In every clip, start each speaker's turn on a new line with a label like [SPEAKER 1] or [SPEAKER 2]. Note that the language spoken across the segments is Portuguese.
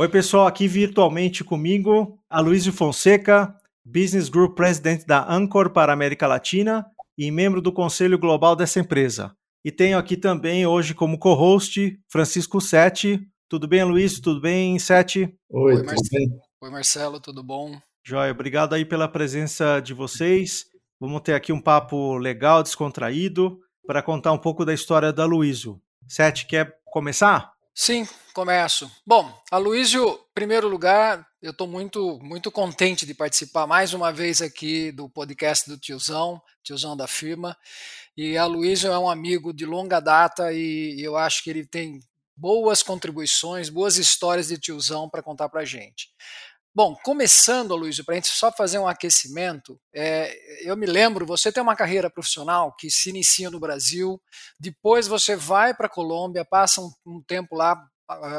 [SPEAKER 1] Oi, pessoal, aqui virtualmente comigo, Aloysio Fonseca, Business Group President da Anchor para a América Latina e membro do Conselho Global dessa empresa. E tenho aqui também hoje como co-host Francisco Sete. Tudo bem, Luiz? Tudo bem, Sete?
[SPEAKER 2] Oi, Oi, bem? Oi, Marcelo, tudo bom?
[SPEAKER 1] Joia, obrigado aí pela presença de vocês. Vamos ter aqui um papo legal, descontraído, para contar um pouco da história da Luísio. Sete, quer começar?
[SPEAKER 2] Sim, começo. Bom, a Luísio, primeiro lugar, eu estou muito, muito contente de participar mais uma vez aqui do podcast do Tiozão, Tiozão da firma. E a Luísio é um amigo de longa data e eu acho que ele tem boas contribuições, boas histórias de tiozão para contar para a gente. Bom, começando, Luiz, para a gente só fazer um aquecimento, é, eu me lembro, você tem uma carreira profissional que se inicia no Brasil, depois você vai para a Colômbia, passa um, um tempo lá,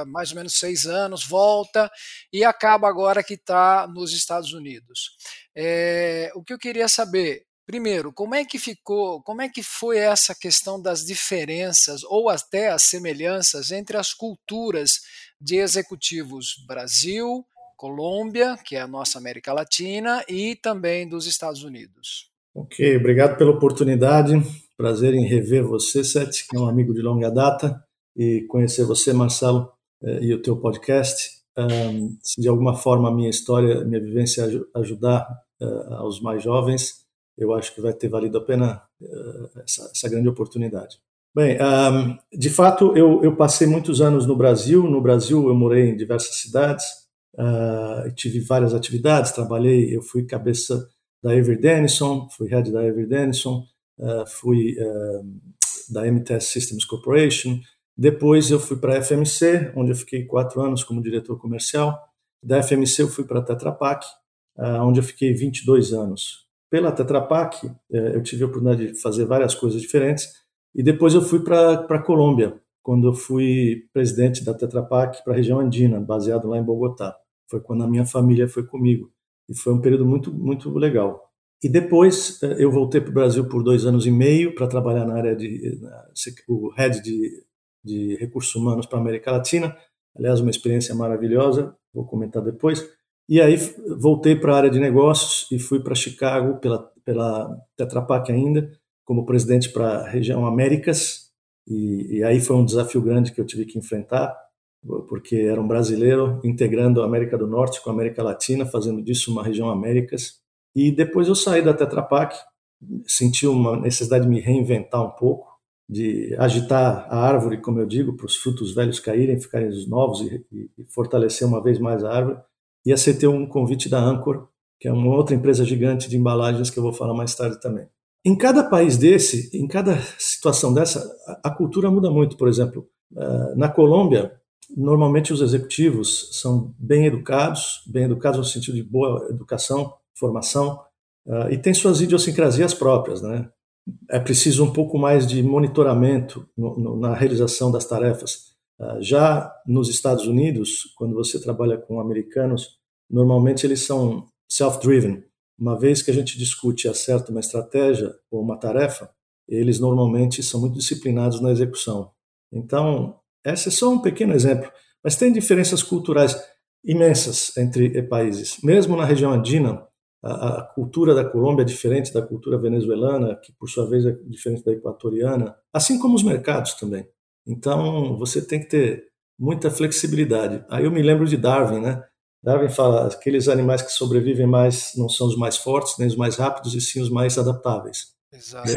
[SPEAKER 2] mais ou menos seis anos, volta e acaba agora que está nos Estados Unidos. É, o que eu queria saber, primeiro, como é que ficou, como é que foi essa questão das diferenças ou até as semelhanças entre as culturas de executivos Brasil, Colômbia, que é a nossa América Latina, e também dos Estados Unidos.
[SPEAKER 3] Ok, obrigado pela oportunidade. Prazer em rever você, Seth, que é um amigo de longa data, e conhecer você, Marcelo, eh, e o teu podcast. se de alguma forma a minha história, a minha vivência ajudar eh, aos mais jovens, eu acho que vai ter valido a pena eh, essa, grande oportunidade. Bem, de fato, eu, passei muitos anos no Brasil. No Brasil, eu morei em diversas cidades. Uh, tive várias atividades, trabalhei, eu fui cabeça da Avery Dennison, fui head da Avery Dennison, uh, fui uh, da MTS Systems Corporation, depois eu fui para a FMC, onde eu fiquei quatro anos como diretor comercial, da FMC eu fui para a Tetra Pak, onde eu fiquei 22 anos. Pela Tetra Pak, eh, eu tive a oportunidade de fazer várias coisas diferentes, e depois eu fui para a Colômbia, quando eu fui presidente da Tetra Pak para a região andina, baseado lá em Bogotá. Foi quando a minha família foi comigo. E foi um período muito, muito legal. E depois eh, eu voltei para o Brasil por dois anos e meio para trabalhar na área de o head de, de recursos humanos para a América Latina. Aliás, uma experiência maravilhosa, vou comentar depois. E aí voltei para a área de negócios e fui para Chicago pela, pela Tetra Pak ainda, como presidente para a região Américas. E, e aí foi um desafio grande que eu tive que enfrentar porque era um brasileiro integrando a América do Norte com a América Latina, fazendo disso uma região Américas. E depois eu saí da Tetra Pak, senti uma necessidade de me reinventar um pouco, de agitar a árvore, como eu digo, para os frutos velhos caírem, ficarem os novos e, e, fortalecer uma vez mais a árvore. E aceitei um convite da Anchor, que é uma outra empresa gigante de embalagens que eu vou falar mais tarde também. Em cada país desse, em cada situação dessa, a, cultura muda muito. Por exemplo, uh, na Colômbia, Normalmente os executivos são bem educados, bem educados no sentido de boa educação, formação, uh, e têm suas idiosincrasias próprias, né? É preciso um pouco mais de monitoramento na realização das tarefas. Uh, já nos Estados Unidos, quando você trabalha com americanos, normalmente eles são self-driven. Uma vez que a gente discute e acerta uma estratégia ou uma tarefa, eles normalmente são muito disciplinados na execução. Então, esse é só um pequeno exemplo, mas tem diferenças culturais imensas entre países. Mesmo na região andina, a, a, cultura da Colômbia é diferente da cultura venezuelana, que por sua vez é diferente da equatoriana, assim como os mercados também. Então, você tem que ter muita flexibilidade. Aí eu me lembro de Darwin, né? Darwin fala: aqueles animais que sobrevivem mais não são os mais fortes, nem os mais rápidos, e sim os mais adaptáveis.
[SPEAKER 2] Exato.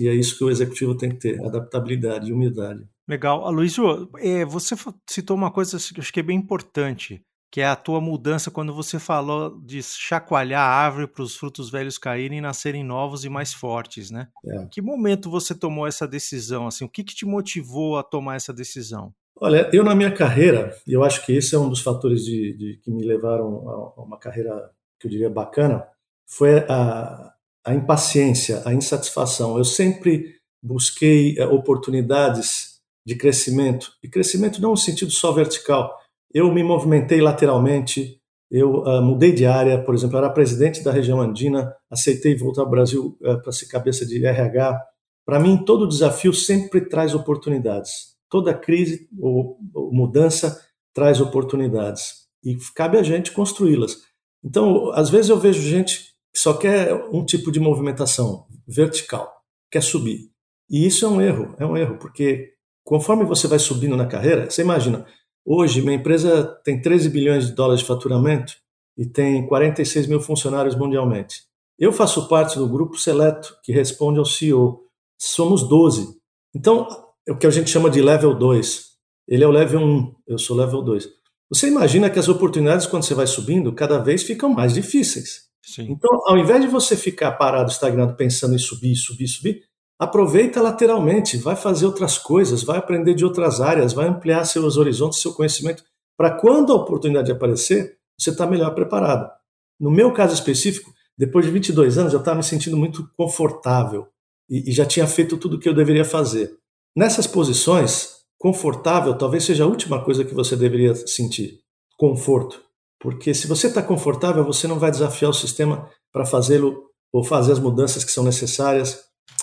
[SPEAKER 3] E é isso que o executivo tem que ter: adaptabilidade e humildade.
[SPEAKER 1] Legal. Aloysio, é, você citou uma coisa que eu acho que é bem importante, que é a tua mudança quando você falou de chacoalhar a árvore para os frutos velhos caírem e nascerem novos e mais fortes, né? É. Que momento você tomou essa decisão? Assim, o que, que te motivou a tomar essa decisão?
[SPEAKER 3] Olha, eu na minha carreira, eu acho que esse é um dos fatores de, de, que me levaram a uma carreira que eu diria bacana, foi a, a impaciência, a insatisfação. Eu sempre busquei eh, oportunidades de crescimento, e crescimento não no sentido só vertical. Eu me movimentei lateralmente, eu uh, mudei de área, por exemplo, era presidente da região andina, aceitei voltar ao Brasil uh, para ser cabeça de RH. Para mim, todo desafio sempre traz oportunidades. Toda crise ou, mudança traz oportunidades e cabe a gente construí-las. Então, às vezes eu vejo gente que só quer um tipo de movimentação vertical, quer subir. E isso é um erro, é um erro, porque conforme você vai subindo na carreira, você imagina, hoje minha empresa tem 13 bilhões de dólares de faturamento e tem 46 mil funcionários mundialmente. Eu faço parte do grupo seleto que responde ao CEO. Somos 12. Então, o que a gente chama de level 2. Ele é o level 1, eu sou level 2. Você imagina que as oportunidades, quando você vai subindo, cada vez ficam mais difíceis. Sim. Então, ao invés de você ficar parado, estagnado, pensando em subir, subir, subir, aproveita lateralmente, vai fazer outras coisas, vai aprender de outras áreas, vai ampliar seus horizontes, seu conhecimento, para quando a oportunidade aparecer, você está melhor preparado. No meu caso específico, depois de 22 anos, eu estava me sentindo muito confortável e, e já tinha feito tudo o que eu deveria fazer. Nessas posições, confortável talvez seja a última coisa que você deveria sentir. Conforto. Porque se você está confortável, você não vai desafiar o sistema para fazê-lo ou fazer as mudanças que são necessárias.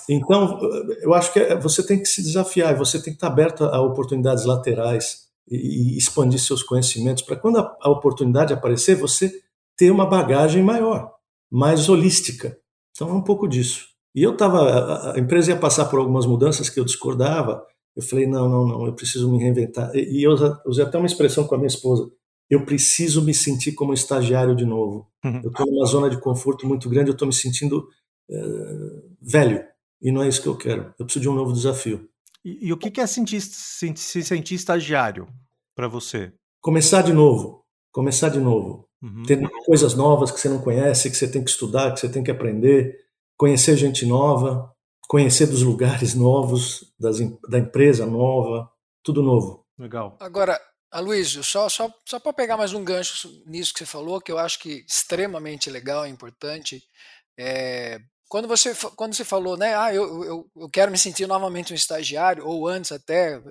[SPEAKER 3] Então, eu acho que é, você tem que se desafiar você tem que estar aberto a oportunidades laterais e, expandir seus conhecimentos para quando a oportunidade aparecer, você ter uma bagagem maior mais holística. Então é um pouco disso. E eu estava, a empresa ia passar por algumas mudanças que eu discordava. Eu falei, não, não, não, eu preciso me reinventar. E eu usei até uma expressão com a minha esposa. Eu preciso me sentir como estagiário de novo. Uhum. Eu estou numa zona de conforto muito grande, eu estou me sentindo uh, velho. E não é isso que eu quero. Eu preciso de um novo desafio.
[SPEAKER 1] E, e o que é sentir, se sentir estagiário para você?
[SPEAKER 3] Começar de novo. Começar de novo. Uhum. Ter coisas novas que você não conhece, que você tem que estudar, que você tem que aprender, conhecer gente nova, conhecer dos lugares novos, das, da empresa nova, tudo novo.
[SPEAKER 1] Legal.
[SPEAKER 2] Agora, Aloysio, só, só, só para pegar mais um gancho nisso que você falou, que eu acho que extremamente legal e importante, é, quando você quando você falou, né, ah, eu, eu, eu quero me sentir novamente um estagiário, ou antes até,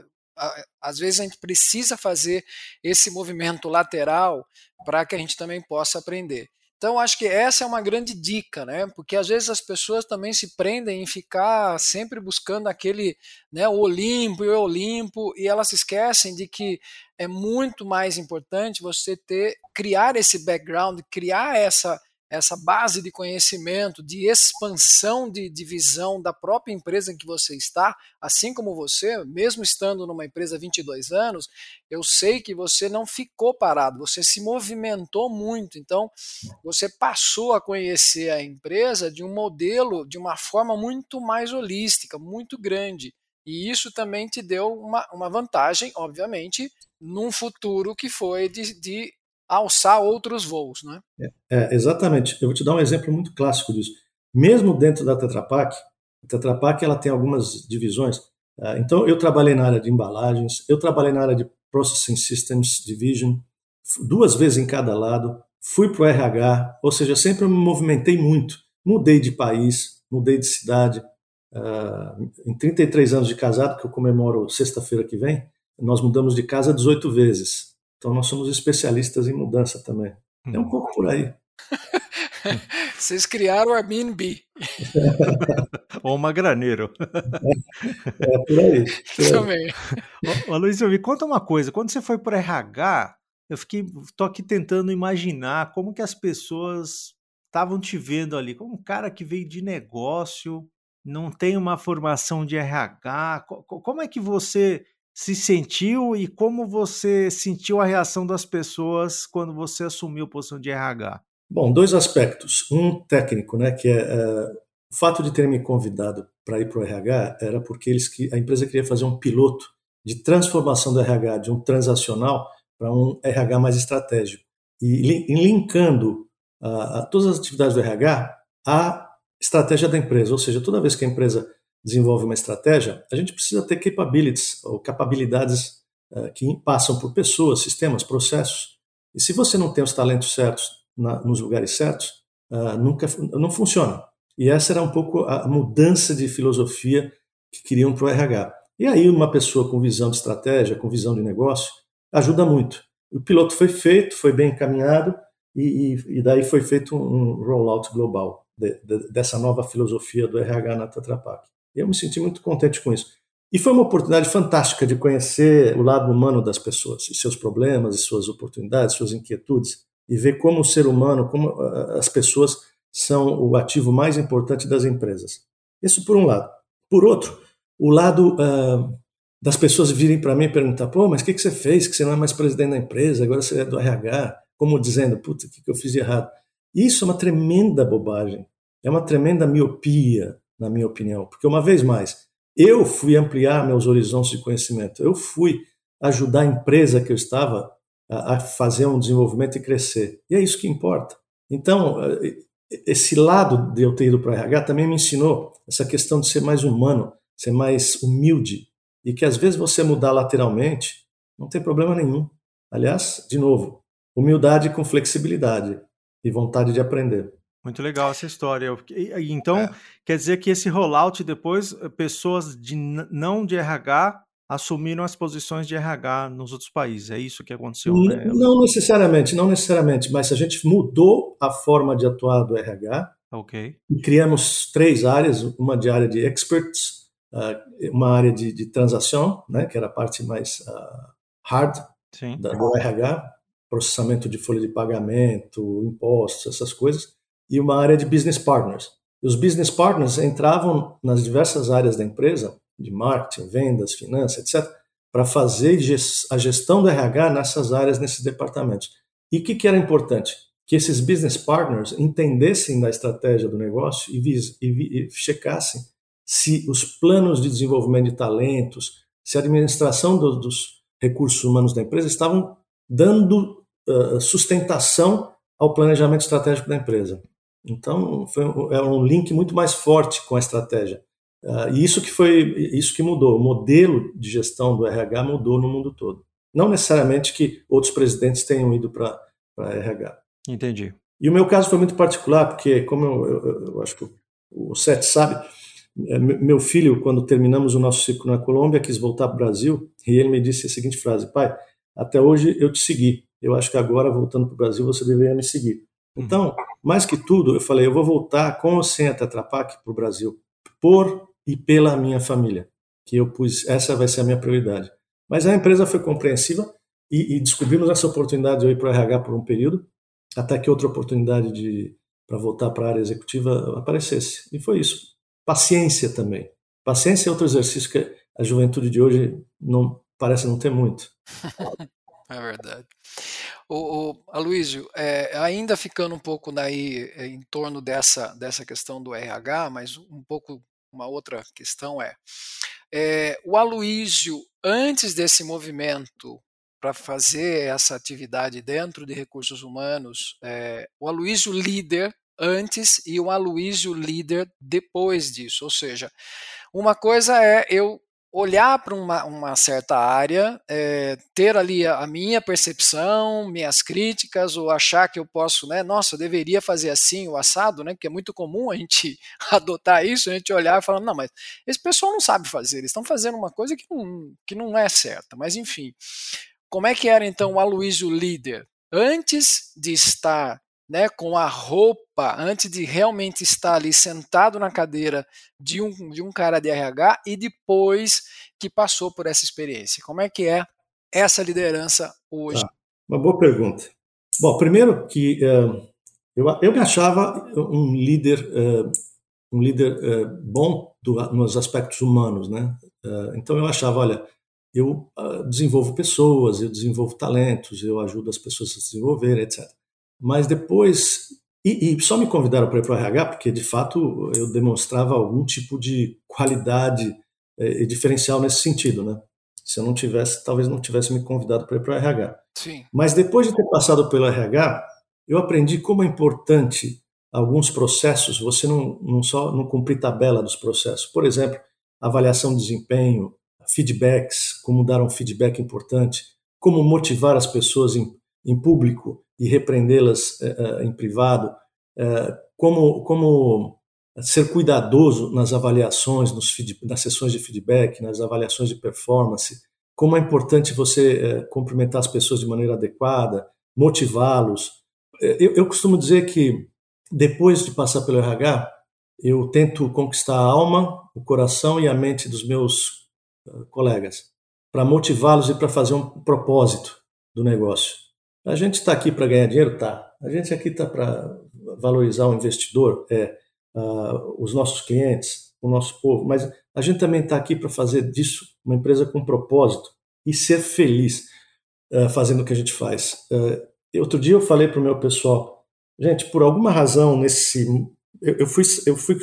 [SPEAKER 2] às vezes a gente precisa fazer esse movimento lateral para que a gente também possa aprender. Então, acho que essa é uma grande dica, né? Porque às vezes as pessoas também se prendem em ficar sempre buscando aquele, né, o Olimpo e o Olimpo, e elas se esquecem de que é muito mais importante você ter criar esse background, criar essa essa base de conhecimento, de expansão de, visão da própria empresa em que você está, assim como você, mesmo estando numa empresa há 22 anos, eu sei que você não ficou parado, você se movimentou muito. Então, você passou a conhecer a empresa de um modelo, de uma forma muito mais holística, muito grande. E isso também te deu uma, uma vantagem, obviamente, num futuro que foi de, de alçar outros voos, né?
[SPEAKER 3] É, é, exatamente. Eu vou te dar um exemplo muito clássico disso. Mesmo dentro da Tetra Pak, a Tetra Pak ela tem algumas divisões. Uh, então, eu trabalhei na área de embalagens, eu trabalhei na área de Processing Systems Division, duas vezes em cada lado, fui para o RH, ou seja, sempre me movimentei muito. Mudei de país, mudei de cidade. Uh, em 33 anos de casado, que eu comemoro sexta-feira que vem, nós mudamos de casa 18 vezes. Então nós somos especialistas em mudança também. É um pouco por aí.
[SPEAKER 2] Vocês criaram o Airbnb.
[SPEAKER 1] Ou uma graneiro.
[SPEAKER 3] É, é por aí.
[SPEAKER 2] Por aí. Também.
[SPEAKER 1] Ô, ô, Luiz, me conta uma coisa. Quando você foi para RH, eu fiquei, tô aqui tentando imaginar como que as pessoas estavam te vendo ali, como um cara que veio de negócio, não tem uma formação de RH. Como é que você se sentiu e como você sentiu a reação das pessoas quando você assumiu a posição de RH?
[SPEAKER 3] Bom, dois aspectos. Um técnico, né, que é, é o fato de ter me convidado para ir para o RH era porque eles, a empresa queria fazer um piloto de transformação do RH de um transacional para um RH mais estratégico e linkando a, a todas as atividades do RH à estratégia da empresa, ou seja, toda vez que a empresa desenvolve uma estratégia, a gente precisa ter capabilities ou capacidades uh, que passam por pessoas, sistemas, processos. E se você não tem os talentos certos na, nos lugares certos, uh, nunca não funciona. E essa era um pouco a mudança de filosofia que queriam para o RH. E aí uma pessoa com visão de estratégia, com visão de negócio, ajuda muito. O piloto foi feito, foi bem encaminhado e, e, e daí foi feito um rollout global de, de, dessa nova filosofia do RH na Tetra Pak. Eu me senti muito contente com isso. E foi uma oportunidade fantástica de conhecer o lado humano das pessoas, e seus problemas, e suas oportunidades, suas inquietudes, e ver como o ser humano, como ah, as pessoas são o ativo mais importante das empresas. Isso por um lado. Por outro, o lado uh, das pessoas virem para mim e perguntar: pô, mas o que, que você fez? Que você não é mais presidente da empresa, agora você é do RH. Como dizendo: puta, o que, que eu fiz de errado? Isso é uma tremenda bobagem. É uma tremenda miopia, na minha opinião. Porque, uma vez mais, eu fui ampliar meus horizontes de conhecimento. Eu fui ajudar a empresa que eu estava a, a fazer um desenvolvimento e crescer. E é isso que importa. Então, eh, esse lado de eu ter ido para o RH também me ensinou essa questão de ser mais humano, ser mais humilde, e que às vezes você mudar lateralmente não tem problema nenhum. Aliás, de novo, humildade com flexibilidade e vontade de aprender.
[SPEAKER 1] Muito legal essa história. Então, é. quer dizer que esse rollout depois, eh, pessoas de não de RH assumiram as posições de RH nos outros países. É isso que aconteceu?
[SPEAKER 3] Né? Não necessariamente, não necessariamente, mas a gente mudou a forma de atuar do RH.
[SPEAKER 1] Ok.
[SPEAKER 3] E criamos três áreas, uma de área de experts, ah, uma área de, de transação, né, que era a parte mais uh, hard da, do RH, processamento de folha de pagamento, impostos, essas coisas, e uma área de business partners. E os business partners entravam nas diversas áreas da empresa de marketing, vendas, finanças, etc., para fazer a gestão do RH nessas áreas, nesses departamentos. E o que, que, era importante? Que esses business partners entendessem da estratégia do negócio e, vis, e, e checassem se os planos de desenvolvimento de talentos, se a administração do, dos recursos humanos da empresa estavam dando uh, sustentação ao planejamento estratégico da empresa. Então, foi um, é um link muito mais forte com a estratégia. Uh, e isso que foi isso que mudou. O modelo de gestão do RH mudou no mundo todo. Não necessariamente que outros presidentes tenham ido para RH.
[SPEAKER 1] Entendi.
[SPEAKER 3] E o meu caso foi muito particular, porque, como eu, eu, eu acho que o Sete sabe, é, meu filho, quando terminamos o nosso ciclo na Colômbia, quis voltar para o Brasil e ele me disse a seguinte frase: Pai, até hoje eu te segui. Eu acho que agora, voltando para o Brasil, você deveria me seguir. Então, mais que tudo, eu falei: eu vou voltar com ou sem a Tetra Pak para o Brasil, por e pela minha família, que eu pus, essa vai ser a minha prioridade. Mas a empresa foi compreensiva e, e descobrimos essa oportunidade de eu ir para o RH por um período, até que outra oportunidade de para voltar para a área executiva aparecesse. E foi isso. Paciência também. Paciência é outro exercício que a juventude de hoje não parece não ter muito.
[SPEAKER 2] é verdade. O, o Aloysio, é, ainda ficando um pouco daí é, em torno dessa, dessa questão do RH, mas um pouco uma outra questão é, é o Aloysio, antes desse movimento para fazer essa atividade dentro de recursos humanos, o Aloysio líder antes e o Aloysio líder depois disso. Ou seja, uma coisa é eu olhar para uma, uma, certa área, é, ter ali a, a, minha percepção, minhas críticas, ou achar que eu posso, né, nossa, eu deveria fazer assim, o assado, né, que é muito comum a gente adotar isso, a gente olhar e falar, não, mas esse pessoal não sabe fazer, eles estão fazendo uma coisa que não, que não é certa, mas enfim. Como é que era então o Aloysio líder? Antes de estar né, com a roupa, antes de realmente estar ali sentado na cadeira de um, de um cara de RH e depois que passou por essa experiência. Como é que é essa liderança hoje?
[SPEAKER 3] Tá. Uma boa pergunta. Bom, primeiro que uh, eu, eu me achava um líder, uh, um líder uh, bom do, nos aspectos humanos, né? então eu achava, olha, eu desenvolvo pessoas, eu desenvolvo talentos, eu ajudo as pessoas a se desenvolver, etc. Mas depois. E, e só me convidaram para ir para o RH porque, de fato, eu demonstrava algum tipo de qualidade eh, e diferencial nesse sentido, né? Se eu não tivesse, talvez não tivesse me convidado para ir para o RH.
[SPEAKER 2] Sim.
[SPEAKER 3] Mas depois de ter passado pelo RH, eu aprendi como é importante alguns processos, você não, não só não cumprir tabela dos processos. Por exemplo, avaliação de desempenho, feedbacks, como dar um feedback importante, como motivar as pessoas em, em público e repreendê-las uh, em privado, uh, como, como ser cuidadoso nas avaliações, nos feed, nas sessões de feedback, nas avaliações de performance, como é importante você cumprimentar as pessoas de maneira adequada, motivá-los. Eu, eu costumo dizer que depois de passar pelo RH, eu tento conquistar a alma, o coração e a mente dos meus colegas, para motivá-los e para fazer um propósito do negócio. A gente está aqui para ganhar dinheiro? Tá. A gente aqui está para valorizar o investidor, é, uh, os nossos clientes, o nosso povo, mas a gente também está aqui para fazer disso uma empresa com propósito e ser feliz uh, fazendo o que a gente faz. Uh, outro dia eu falei para o meu pessoal, gente, por alguma razão nesse, eu, eu fui eu fui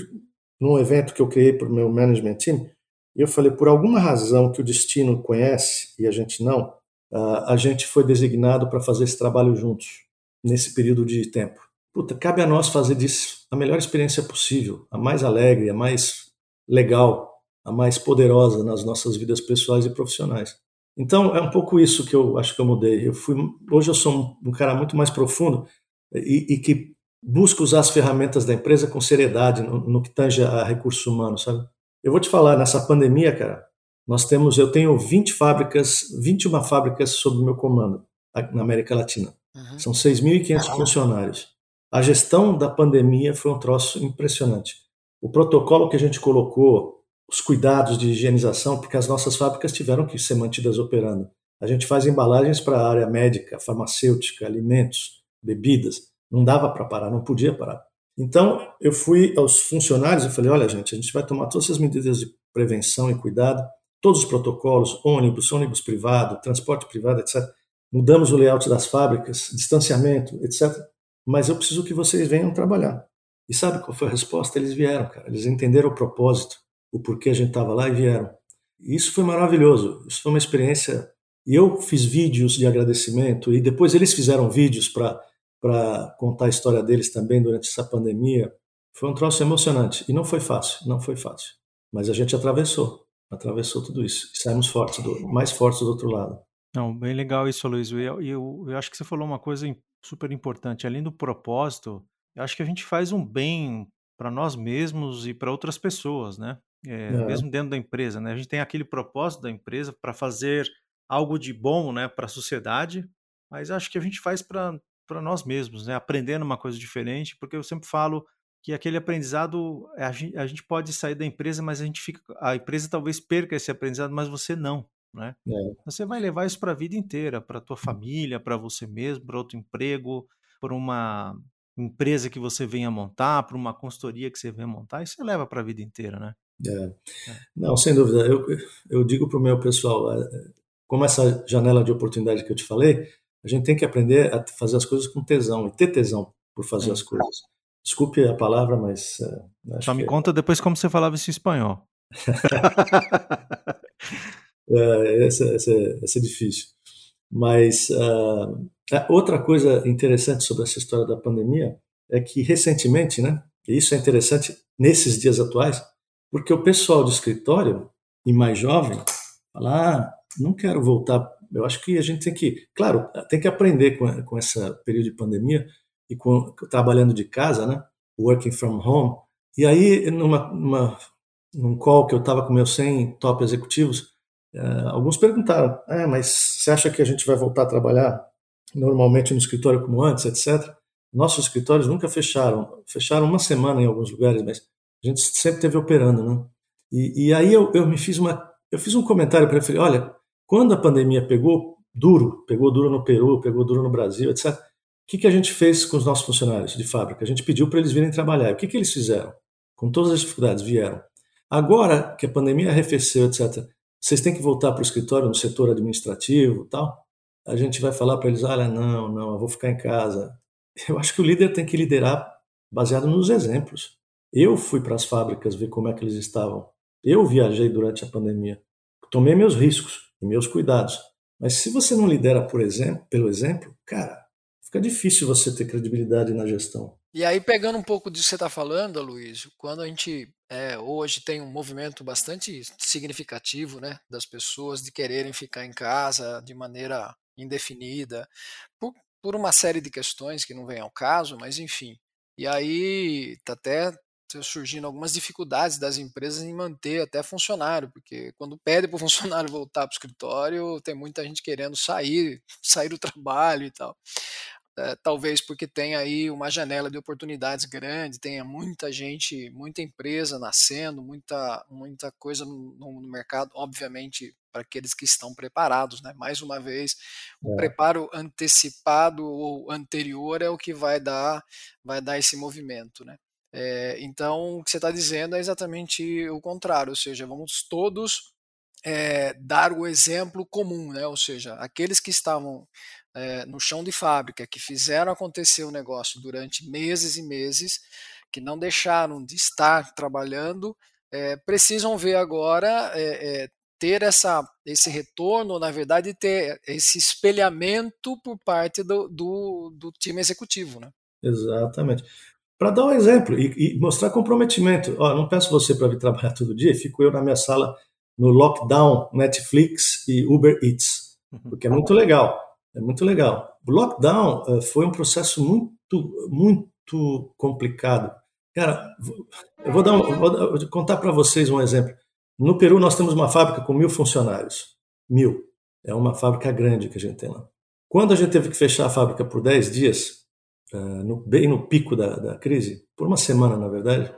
[SPEAKER 3] num evento que eu criei para o meu management team e eu falei por alguma razão que o destino conhece e a gente não, a gente foi designado para fazer esse trabalho juntos nesse período de tempo. Puta, cabe a nós fazer disso a melhor experiência possível, a mais alegre, a mais legal, a mais poderosa nas nossas vidas pessoais e profissionais. Então é um pouco isso que eu acho que eu mudei. Eu fui, hoje eu sou um, cara muito mais profundo e, e, que busca usar as ferramentas da empresa com seriedade no, no que tange a recursos humanos, sabe? Eu vou te falar nessa pandemia, cara. Nós temos, eu tenho 20 fábricas, 21 fábricas sob meu comando na América Latina. Uhum. São 6.500 uhum. funcionários. A gestão da pandemia foi um troço impressionante. O protocolo que a gente colocou, os cuidados de higienização, porque as nossas fábricas tiveram que ser mantidas operando. A gente faz embalagens para a área médica, farmacêutica, alimentos, bebidas. Não dava para parar, não podia parar. Então, eu fui aos funcionários e falei: olha, gente, a gente vai tomar todas as medidas de prevenção e cuidado, todos os protocolos, ônibus, ônibus privado, transporte privado, etc mudamos o layout das fábricas, distanciamento, etc. Mas eu preciso que vocês venham trabalhar. E sabe qual foi a resposta? Eles vieram, cara. Eles entenderam o propósito, o porquê a gente estava lá e vieram. E isso foi maravilhoso. Isso foi uma experiência. E eu fiz vídeos de agradecimento e depois eles fizeram vídeos para contar a história deles também durante essa pandemia. Foi um troço emocionante. E não foi fácil, não foi fácil. Mas a gente atravessou, atravessou tudo isso. E saímos fortes, do, mais fortes do outro lado.
[SPEAKER 1] Não, bem legal isso, Luiz. E eu, eu, eu acho que você falou uma coisa super importante. Além do propósito, eu acho que a gente faz um bem para nós mesmos e para outras pessoas, né? É, é. Mesmo dentro da empresa, né? A gente tem aquele propósito da empresa para fazer algo de bom, né, para a sociedade, mas acho que a gente faz para nós mesmos, né? Aprendendo uma coisa diferente, porque eu sempre falo que aquele aprendizado a gente, a gente pode sair da empresa, mas a gente fica, a empresa talvez perca esse aprendizado, mas você não né? É. Você vai levar isso para a vida inteira, para tua família, para você mesmo, para outro emprego, para uma empresa que você venha montar, para uma consultoria que você venha montar, e você leva para a vida inteira, né?
[SPEAKER 3] É. É. Não, sem dúvida. Eu, eu digo para o meu pessoal, é, como essa janela de oportunidade que eu te falei, a gente tem que aprender a fazer as coisas com tesão e ter tesão por fazer é. as coisas. Desculpe a palavra, mas.
[SPEAKER 1] Só me conta depois como você falava isso em espanhol.
[SPEAKER 3] É, essa, essa, essa é difícil. Mas uh, outra coisa interessante sobre essa história da pandemia é que recentemente, né, e isso é interessante nesses dias atuais, porque o pessoal do escritório e mais jovem fala, ah, não quero voltar. Eu acho que a gente tem que, claro, tem que aprender com, com esse período de pandemia e com trabalhando de casa, né, working from home. E aí, numa, numa num call que eu estava com meus 100 top executivos, Uh, alguns perguntaram, ah, mas você acha que a gente vai voltar a trabalhar normalmente no escritório como antes, etc. Nossos escritórios nunca fecharam, fecharam uma semana em alguns lugares, mas a gente sempre teve operando, né? E, e aí eu, eu, me fiz uma, eu fiz um comentário para ele, olha, quando a pandemia pegou duro, pegou duro no Peru, pegou duro no Brasil, etc. Que, que a gente fez com os nossos funcionários de fábrica? A gente pediu para eles virem trabalhar. O que, que eles fizeram? Com todas as dificuldades, vieram. Agora que a pandemia arrefeceu, etc., vocês têm que voltar para o escritório no setor administrativo tal. A gente vai falar para eles, olha, não, não, eu vou ficar em casa. Eu acho que o líder tem que liderar baseado nos exemplos. Eu fui para as fábricas ver como é que eles estavam. Eu viajei durante a pandemia. Tomei meus riscos e meus cuidados. Mas se você não lidera por exemplo, pelo exemplo, cara, fica difícil você ter credibilidade na gestão.
[SPEAKER 2] E aí, pegando um pouco disso que você está falando, Luiz, quando a gente é, hoje tem um movimento bastante significativo né, das pessoas de quererem ficar em casa de maneira indefinida, por, por uma série de questões que não vem ao caso, mas enfim. E aí está até surgindo algumas dificuldades das empresas em manter até funcionário, porque quando pede para o funcionário voltar para o escritório, tem muita gente querendo sair, sair do trabalho e tal. É, talvez porque tem aí uma janela de oportunidades grande, tenha muita gente, muita empresa nascendo, muita, muita coisa no, no mercado, obviamente para aqueles que estão preparados, né? Mais uma vez, o é. preparo antecipado ou anterior é o que vai dar, vai dar esse movimento, né? É, então, o que você está dizendo é exatamente o contrário, ou seja, vamos todos é, dar o exemplo comum, né? ou seja, aqueles que estavam é, no chão de fábrica, que fizeram acontecer o negócio durante meses e meses, que não deixaram de estar trabalhando, é, precisam ver agora é, ter essa, esse retorno, na verdade, ter esse espelhamento por parte do, do, do time executivo. Né?
[SPEAKER 3] Exatamente. Para dar um exemplo e, e mostrar comprometimento. Ó, não peço você para vir trabalhar todo dia, fico eu na minha sala no lockdown, Netflix e Uber Eats, uhum. porque é muito legal. É muito legal. O lockdown uh, foi um processo muito, muito complicado. Cara, eu vou, dar um, vou contar para vocês um exemplo. No Peru, nós temos uma fábrica com mil funcionários. Mil. É uma fábrica grande que a gente tem lá. Quando a gente teve que fechar a fábrica por 10 dias, uh, no, bem no pico da, da crise, por uma semana, na verdade,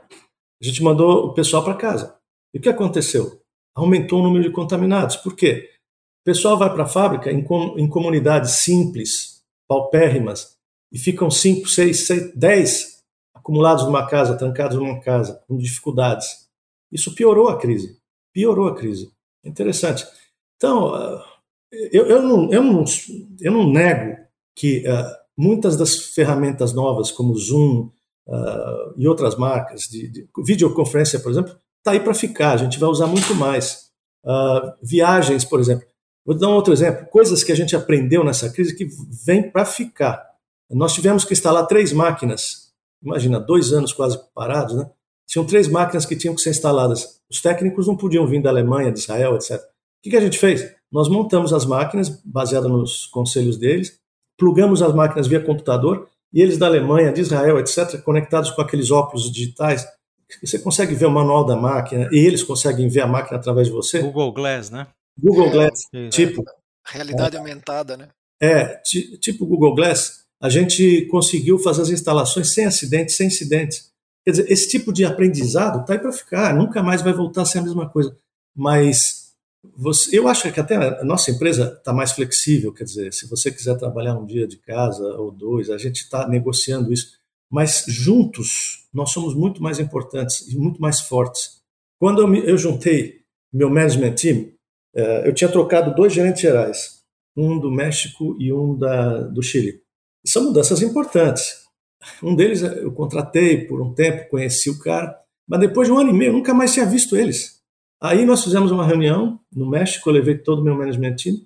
[SPEAKER 3] a gente mandou o pessoal para casa. E o que aconteceu? Aumentou o número de contaminados. Por quê? O pessoal vai para a fábrica em, com, em, comunidades simples, paupérrimas, e ficam 5, 6, 10 acumulados numa casa, trancados numa casa, com dificuldades. Isso piorou a crise. Piorou a crise. Interessante. Então, ah, eu, eu, não, eu, não, eu não nego que uh, muitas das ferramentas novas, como Zoom uh, e outras marcas, de, de videoconferência, por exemplo, está aí para ficar. A gente vai usar muito mais. Uh, viagens, por exemplo. Vou dar um outro exemplo. Coisas que a gente aprendeu nessa crise que vem para ficar. Nós tivemos que instalar três máquinas. Imagina, dois anos quase parados, né? Tinham três máquinas que tinham que ser instaladas. Os técnicos não podiam vir da Alemanha, de Israel, etc. O que, a gente fez? Nós montamos as máquinas, baseado nos conselhos deles, plugamos as máquinas via computador e eles da Alemanha, de Israel, etc., conectados com aqueles óculos digitais, você consegue ver o manual da máquina e eles conseguem ver a máquina através de você.
[SPEAKER 1] Google Glass, né?
[SPEAKER 3] Google Glass, é, tipo.
[SPEAKER 2] Realidade é, aumentada, né?
[SPEAKER 3] É, tipo Google Glass, a gente conseguiu fazer as instalações sem acidentes, sem incidentes. Quer dizer, esse tipo de aprendizado está aí para ficar, nunca mais vai voltar a ser a mesma coisa. Mas você, eu acho que até a nossa empresa está mais flexível, quer dizer, se você quiser trabalhar um dia de casa ou dois, a gente está negociando isso. Mas juntos, nós somos muito mais importantes e muito mais fortes. Quando eu, eu juntei meu management team, eu tinha trocado dois gerentes gerais, um do México e um da, do Chile. São mudanças importantes. Um deles eu contratei por um tempo, conheci o cara, mas depois de um ano e meio eu nunca mais tinha visto eles. Aí nós fizemos uma reunião no México, eu levei todo o meu management team.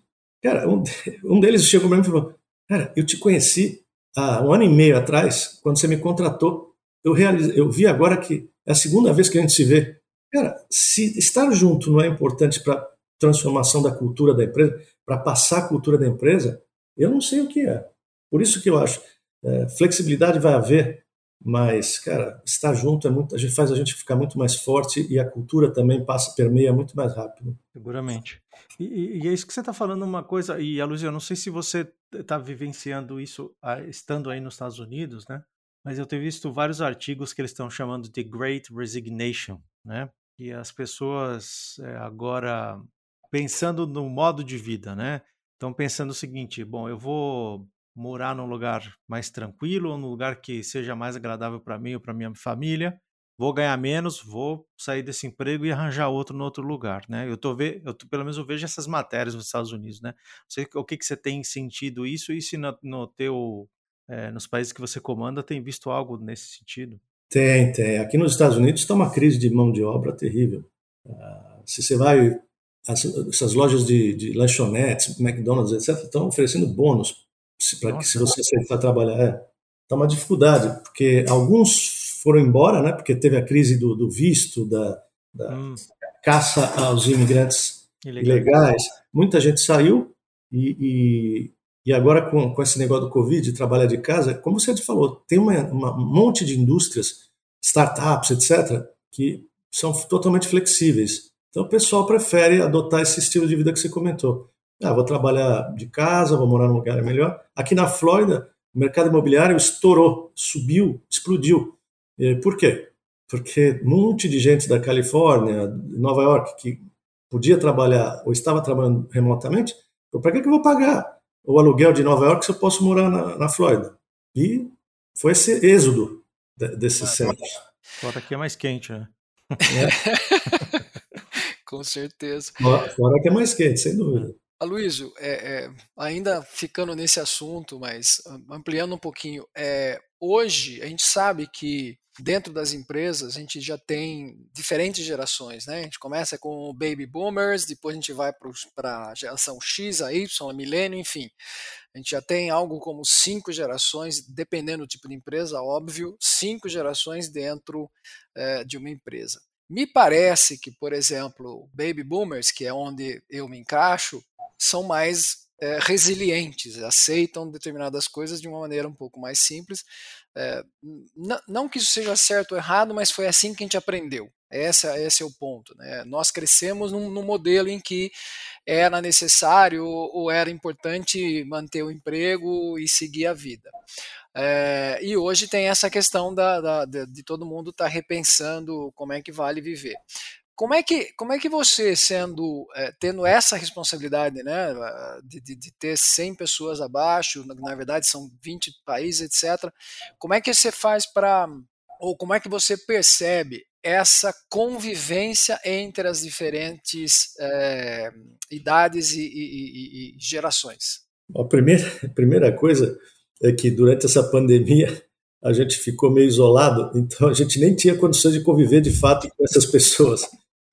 [SPEAKER 3] Cara, um, um deles chegou para mim e falou: Cara, eu te conheci há um ano e meio atrás, quando você me contratou. Eu, realizei, eu vi agora que é a segunda vez que a gente se vê. Cara, se estar junto não é importante para transformação da cultura da empresa, para passar a cultura da empresa, eu não sei o que é. Por isso que eu acho, é, flexibilidade vai haver, mas, cara, estar junto é muito, a gente faz a gente ficar muito mais forte e a cultura também passa, permeia muito mais rápido.
[SPEAKER 1] Seguramente. E, e é isso que você está falando uma coisa, e a Luzia, eu não sei se você está vivenciando isso estando aí nos Estados Unidos, né? Mas eu tenho visto vários artigos que eles estão chamando de Great Resignation, né? E as pessoas é, agora pensando no modo de vida, né? Estão pensando o seguinte: bom, eu vou morar num lugar mais tranquilo, num lugar que seja mais agradável para mim ou para minha família. Vou ganhar menos, vou sair desse emprego e arranjar outro no outro lugar, né? Eu tô vendo, eu tô, pelo menos eu vejo essas matérias nos Estados Unidos, né? O que que você tem sentido isso e se no, no teu é, nos países que você comanda tem visto algo nesse sentido?
[SPEAKER 3] Tem, tem. Aqui nos Estados Unidos está uma crise de mão de obra terrível. Uh, se você vai essas lojas de, de lanchonetes, McDonald's, etc., estão oferecendo bônus para que se você aceitar trabalhar. É, tá uma dificuldade, porque alguns foram embora, né, porque teve a crise do, do visto, da, da hum. caça aos imigrantes Ilegal. ilegais. Muita gente saiu e, e, e, agora com, com esse negócio do Covid, trabalhar de casa, como você falou, tem uma, uma, um monte de indústrias, startups, etc., que são totalmente flexíveis. Então o pessoal prefere adotar esse estilo de vida que você comentou. Ah, vou trabalhar de casa, vou morar num lugar melhor. Aqui na Flórida, o mercado imobiliário estourou, subiu, explodiu. Por quê? Porque um monte de gente da Califórnia, Nova York, que podia trabalhar ou estava trabalhando remotamente, para que, que eu vou pagar o aluguel de Nova York se eu posso morar na, na Flórida? E foi esse êxodo desses ah, centros.
[SPEAKER 1] Fora aqui é mais quente, né?
[SPEAKER 2] É. Com certeza.
[SPEAKER 3] Fora que é mais quente, sem dúvida.
[SPEAKER 2] Aloysio, é, é, ainda ficando nesse assunto, mas ampliando um pouquinho, é, hoje a gente sabe que dentro das empresas a gente já tem diferentes gerações, né? A gente começa com o baby boomers, depois a gente vai para a geração X, a Y, a milênio, enfim. A gente já tem algo como cinco gerações, dependendo do tipo de empresa, óbvio, cinco gerações dentro é, de uma empresa. Me parece que, por exemplo, baby boomers, que é onde eu me encaixo, são mais é, resilientes, aceitam determinadas coisas de uma maneira um pouco mais simples. É, não que isso seja certo ou errado, mas foi assim que a gente aprendeu. Esse, esse é o ponto. Né? Nós crescemos num, num, modelo em que era necessário ou era importante manter o emprego e seguir a vida. É, e hoje tem essa questão da, da, de, todo mundo estar tá repensando como é que vale viver. Como é que, como é que você, sendo é, tendo essa responsabilidade, né, de, de, de, ter 100 pessoas abaixo, na, na, verdade são 20 países, etc. Como é que você faz para, ou como é que você percebe essa convivência entre as diferentes é, idades e, e, e, gerações?
[SPEAKER 3] A primeira, a primeira coisa é que durante essa pandemia a gente ficou meio isolado, então a gente nem tinha condições de conviver de fato com essas pessoas.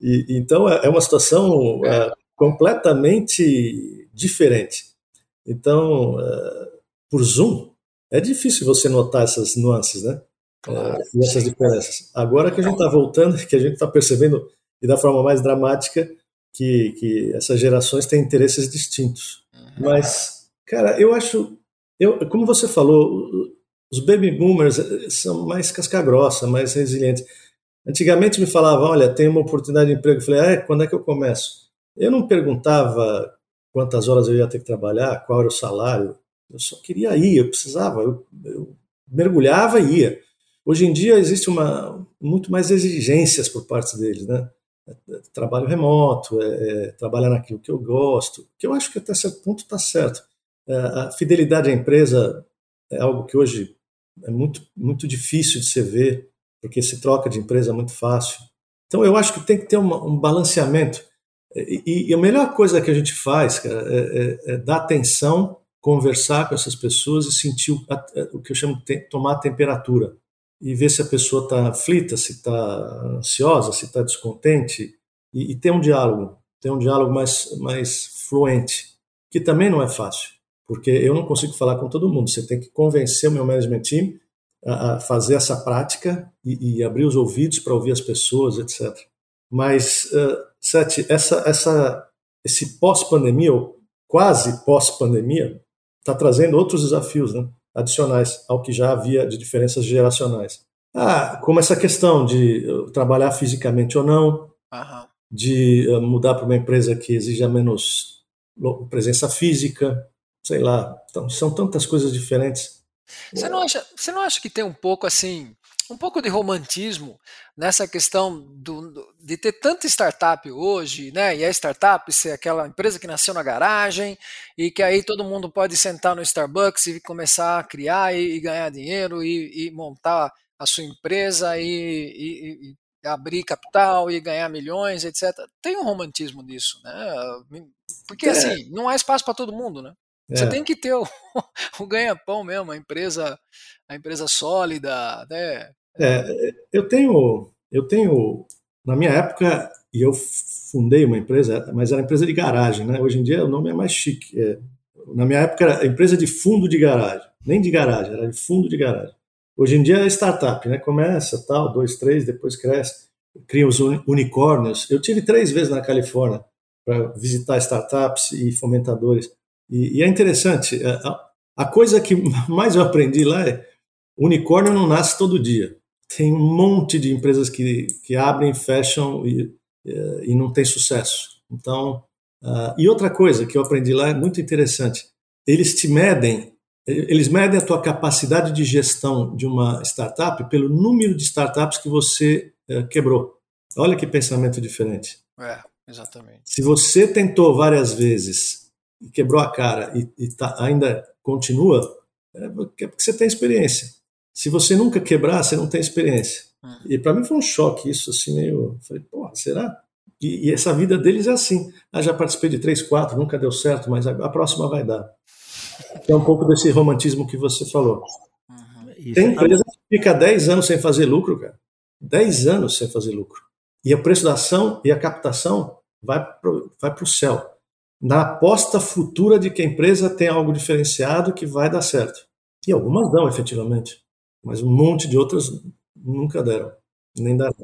[SPEAKER 3] E, então é, é uma situação é, completamente diferente. Então, é, por Zoom, é difícil você notar essas nuances, né? Claro, e essas diferenças. Agora que a gente está voltando, que a gente está percebendo, e da forma mais dramática, que, que essas gerações têm interesses distintos. Uhum. Mas, cara, eu acho, eu, como você falou, os baby boomers são mais casca-grossa, mais resilientes. Antigamente me falavam, olha, tem uma oportunidade de emprego. Eu falei, ah, é, quando é que eu começo? Eu não perguntava quantas horas eu ia ter que trabalhar, qual era o salário. Eu só queria ir, eu precisava, eu, eu mergulhava e ia. Hoje em dia existe uma muito mais exigências por parte deles, né? Trabalho remoto, é, é, trabalhar naquilo que eu gosto, que eu acho que até certo ponto está certo. É, a fidelidade à empresa é algo que hoje é muito, muito difícil de se ver porque se troca de empresa muito fácil. Então eu acho que tem que ter uma, um balanceamento. E, e, a melhor coisa que a gente faz, cara, é, é, é dar atenção, conversar com essas pessoas e sentir o, o que eu chamo de tomar a temperatura. E ver se a pessoa está aflita, se está ansiosa, se está descontente. E, e ter um diálogo, ter um diálogo mais, mais fluente, que também não é fácil, porque eu não consigo falar com todo mundo. Você tem que convencer o meu management team a, fazer essa prática e, e abrir os ouvidos para ouvir as pessoas, etc. Mas, uh, Sete, essa, essa, esse pós-pandemia, ou quase pós-pandemia, está trazendo outros desafios né, adicionais ao que já havia de diferenças geracionais. Ah, como essa questão de trabalhar fisicamente ou não, uhum. de uh, mudar para uma empresa que exija menos presença física, sei lá. Então, são tantas coisas diferentes.
[SPEAKER 2] Você não acha, você não acha que tem um pouco assim, um pouco de romantismo nessa questão do, do, de ter tanta startup hoje, né? E a startup ser aquela empresa que nasceu na garagem e que aí todo mundo pode sentar no Starbucks e começar a criar e, e ganhar dinheiro e, e, montar a sua empresa e, e, abrir capital e ganhar milhões, etc. Tem um romantismo nisso, né? Porque é. assim, não há espaço para todo mundo, né? É. Você tem que ter o, o ganha-pão mesmo, a empresa, a empresa sólida, né?
[SPEAKER 3] É, eu tenho, eu tenho, na minha época, e eu fundei uma empresa, mas era empresa de garagem, né? Hoje em dia o nome é mais chique. É, na minha época era empresa de fundo de garagem, nem de garagem, era de fundo de garagem. Hoje em dia é startup, né? Começa, tal, dois, três, depois cresce, cria os unicórnios. Eu tive três vezes na Califórnia para visitar startups e fomentadores. E, e é interessante, é, a, a, coisa que mais eu aprendi lá é unicórnio não nasce todo dia. Tem um monte de empresas que, que abrem, fecham e, e não tem sucesso. Então, uh, e outra coisa que eu aprendi lá é muito interessante. Eles te medem eles medem a tua capacidade de gestão de uma startup pelo número de startups que você é, quebrou. Olha que pensamento diferente.
[SPEAKER 2] É, exatamente.
[SPEAKER 3] Se você tentou várias vezes e quebrou a cara e, e tá, ainda continua, é porque você tem experiência. Se você nunca quebrar, você não tem experiência. Hum. E para mim foi um choque isso, assim, meio. Falei, porra, será? E, e, essa vida deles é assim. Ah, já participei de três, quatro, nunca deu certo, mas a, a próxima vai dar. É um pouco desse romantismo que você falou. Uhum. Tem empresa que fica 10 anos sem fazer lucro, cara. 10 anos sem fazer lucro. E o preço da ação e a captação vai para vai o céu. Na aposta futura de que a empresa tem algo diferenciado que vai dar certo. E algumas dão, efetivamente. Mas um monte de outras nunca deram. Nem darão.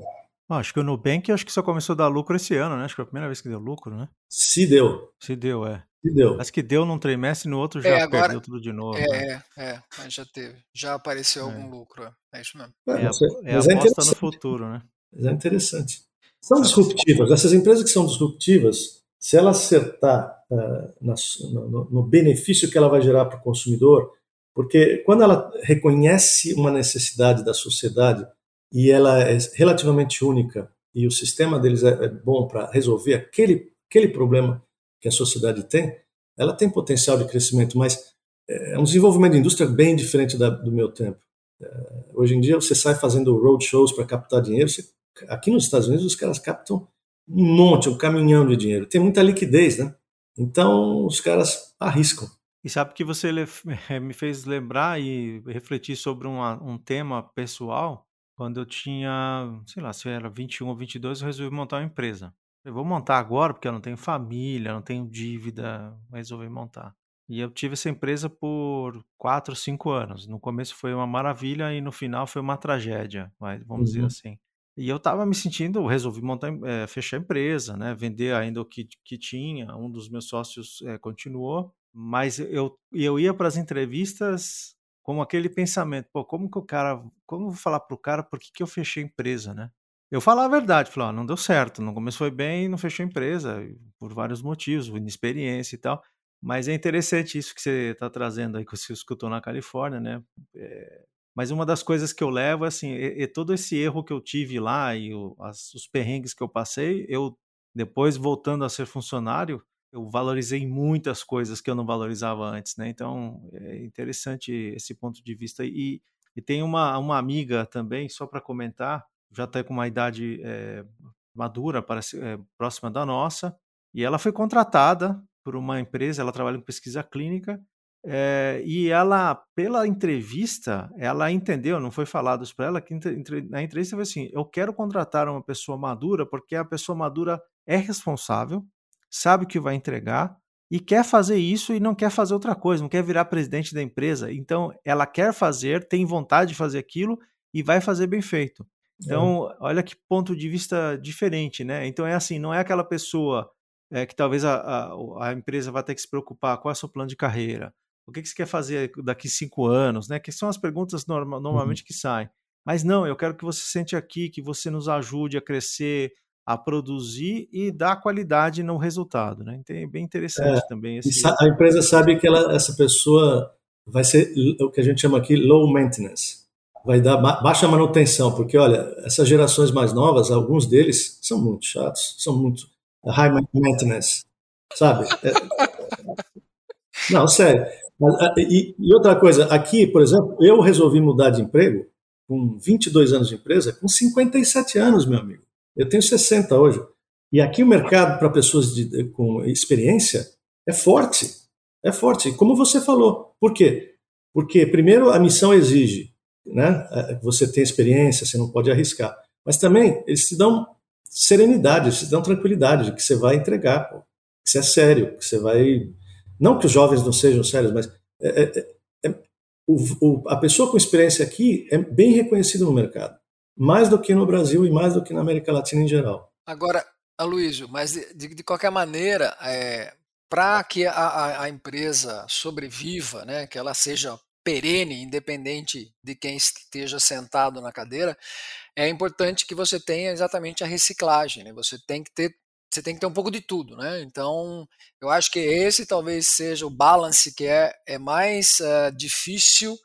[SPEAKER 1] Ah, acho que o Nubank acho que só começou a dar lucro esse ano, né? Acho que foi a primeira vez que deu lucro, né?
[SPEAKER 3] Se deu.
[SPEAKER 1] Se deu, é.
[SPEAKER 3] Se deu.
[SPEAKER 1] Acho que deu num trimestre e no outro é, já é, agora, perdeu tudo de novo.
[SPEAKER 2] É, né? é, é, mas já teve. Já apareceu é. algum lucro. É, é isso mesmo.
[SPEAKER 1] É, é, é a aposta no futuro, né?
[SPEAKER 3] Mas é interessante. São disruptivas. Essas empresas que são disruptivas, se ela acertar uh, na, no, no benefício que ela vai gerar para o consumidor, porque quando ela reconhece uma necessidade da sociedade, e ela é relativamente única e o sistema deles é, é bom para resolver aquele, aquele problema que a sociedade tem, ela tem potencial de crescimento, mas é, é um desenvolvimento de indústria bem diferente da, do meu tempo. É, hoje em dia você sai fazendo roadshows para captar dinheiro, você, aqui nos Estados Unidos os caras captam um monte, um caminhão de dinheiro, tem muita liquidez, né? Então os caras arriscam.
[SPEAKER 1] E sabe que você me fez lembrar e refletir sobre um, um tema pessoal quando eu tinha, sei lá, se era 21 ou 22, eu resolvi montar uma empresa. Eu vou montar agora porque eu não tenho família, não tenho dívida, resolvi montar. E eu tive essa empresa por 4, 5 anos. No começo foi uma maravilha e no final foi uma tragédia, vamos uhum. dizer assim. E eu estava me sentindo, resolvi montar, é, fechar a empresa, né, vender ainda o que, que tinha. Um dos meus sócios é, continuou, mas eu, eu ia para as entrevistas como aquele pensamento, pô, como que o cara, como eu vou falar pro cara por que, que eu fechei a empresa, né? Eu falar a verdade, falar, ah, não deu certo, no começo foi bem, não fechou a empresa, por vários motivos, inexperiência e tal, mas é interessante isso que você está trazendo aí, que você escutou na Califórnia, né? É, mas uma das coisas que eu levo, assim, é, é todo esse erro que eu tive lá e o, as, os perrengues que eu passei, eu, depois voltando a ser funcionário, eu valorizei muitas coisas que eu não valorizava antes, né? Então é interessante esse ponto de vista. E, e tem uma, uma amiga também, só para comentar, já está com uma idade é, madura, parece, é, próxima da nossa, e ela foi contratada por uma empresa, ela trabalha em pesquisa clínica, é, e ela, pela entrevista, ela entendeu, não foi falado isso para ela, que na entrevista foi assim: eu quero contratar uma pessoa madura porque a pessoa madura é responsável, sabe o que vai entregar e quer fazer isso e não quer fazer outra coisa, não quer virar presidente da empresa. Então, ela quer fazer, tem vontade de fazer aquilo e vai fazer bem feito. Então, é. olha que ponto de vista diferente, né? Então, é assim, não é aquela pessoa é, que talvez a, a, a, empresa vai ter que se preocupar qual é o seu plano de carreira, o que, que você quer fazer daqui cinco anos, né? Que são as perguntas norma, normalmente uhum. que saem. Mas não, eu quero que você sente aqui, que você nos ajude a crescer, a produzir e dar qualidade no resultado, né? Então é bem interessante é, também. Esse...
[SPEAKER 3] A empresa sabe que ela, essa pessoa vai ser o que a gente chama aqui low maintenance, vai dar baixa manutenção, porque olha, essas gerações mais novas, alguns deles são muito chatos, são muito high maintenance, sabe? É... Não, sério. E, e outra coisa, aqui, por exemplo, eu resolvi mudar de emprego com 22 anos de empresa, com 57 anos, meu amigo. Eu tenho 60 hoje. E aqui o mercado para pessoas de, com experiência é forte. É forte. Como você falou. Por quê? Porque, primeiro, a missão exige né, é, você tenha experiência, você não pode arriscar. Mas também, eles te dão serenidade, eles te dão tranquilidade de que você vai entregar, pô, que você é sério, que você vai. Não que os jovens não sejam sérios, mas é, é, é, o, o, a pessoa com experiência aqui é bem reconhecida no mercado mais do que no Brasil e mais do que na América Latina em geral.
[SPEAKER 2] Agora, Aloysio, mas de, de qualquer maneira, é, para que a, a, empresa sobreviva, né, que ela seja perene, independente de quem esteja sentado na cadeira, é importante que você tenha exatamente a reciclagem. Né? Você tem que ter você tem que ter um pouco de tudo, né? Então, eu acho que esse talvez seja o balance que é, é mais uh, difícil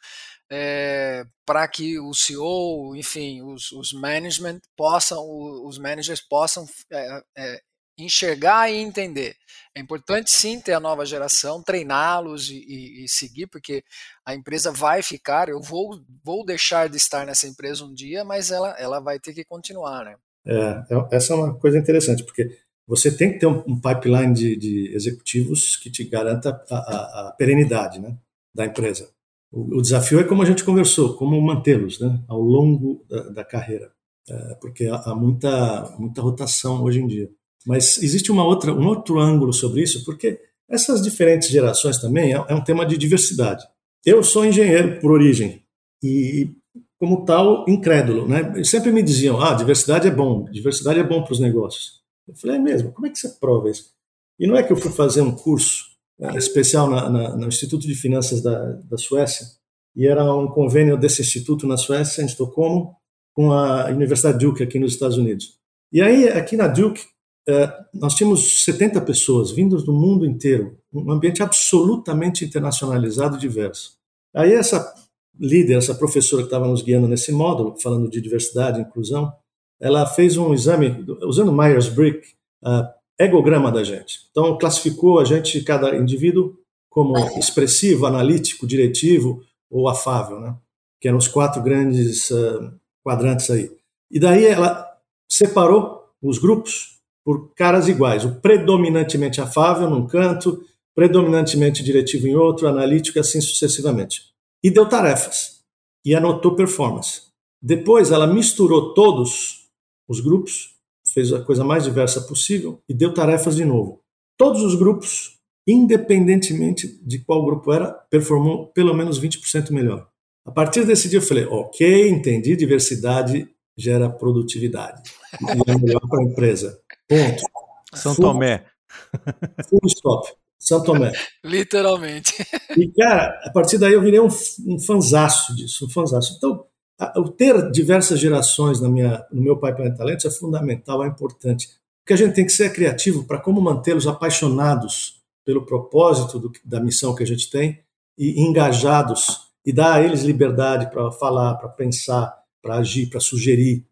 [SPEAKER 2] é, para que o CEO, enfim, os, os management possam, os managers possam é, é, enxergar e entender. É importante sim ter a nova geração, treiná-los e, e, e, seguir, porque a empresa vai ficar. Eu vou, vou deixar de estar nessa empresa um dia, mas ela, ela vai ter que continuar, né?
[SPEAKER 3] É, essa é uma coisa interessante, porque você tem que ter um, pipeline de, de, executivos que te garanta a, a, a perenidade né, da empresa. O, o, desafio é como a gente conversou, como mantê-los né, ao longo da, da carreira, é, porque há, há muita, muita rotação hoje em dia. Mas existe uma outra, um outro ângulo sobre isso, porque essas diferentes gerações também é, é um tema de diversidade. Eu sou engenheiro por origem e, como tal, incrédulo. Né? Sempre me diziam, ah, diversidade é bom, diversidade é bom para os negócios. Eu falei, é mesmo? Como é que você prova isso? E não é que eu fui fazer um curso né, especial na, na, no Instituto de Finanças da, da Suécia, e era um convênio desse instituto na Suécia, em Estocolmo, com a Universidade Duke aqui nos Estados Unidos. E aí, aqui na Duke, eh, nós tínhamos 70 pessoas vindas do mundo inteiro, um ambiente absolutamente internacionalizado e diverso. Aí essa líder, essa professora que estava nos guiando nesse módulo, falando de diversidade e inclusão, ela fez um exame, usando Myers-Briggs, uh, egograma da gente. Então, classificou a gente, cada indivíduo, como expressivo, analítico, diretivo ou afável, né? que eram os quatro grandes uh, quadrantes aí. E daí ela separou os grupos por caras iguais, o predominantemente afável num canto, predominantemente diretivo em outro, analítico e assim sucessivamente. E deu tarefas e anotou performance. Depois ela misturou todos os grupos, fez a coisa mais diversa possível e deu tarefas de novo. Todos os grupos, independentemente de qual grupo era, performou pelo menos 20% melhor. A partir desse dia eu falei, ok, entendi, diversidade gera produtividade. E é melhor para a empresa. Ponto.
[SPEAKER 1] São full, Tomé.
[SPEAKER 3] Full stop. São Tomé.
[SPEAKER 2] Literalmente.
[SPEAKER 3] E, cara, a partir daí eu virei um, um fanzaço disso, um fanzaço. Então, o ter diversas gerações na minha, no meu pipeline de talentos é fundamental, é importante. Porque a gente tem que ser criativo para como mantê-los apaixonados pelo propósito do, da missão que a gente tem e engajados e dar a eles liberdade para falar, para pensar, para agir, para sugerir.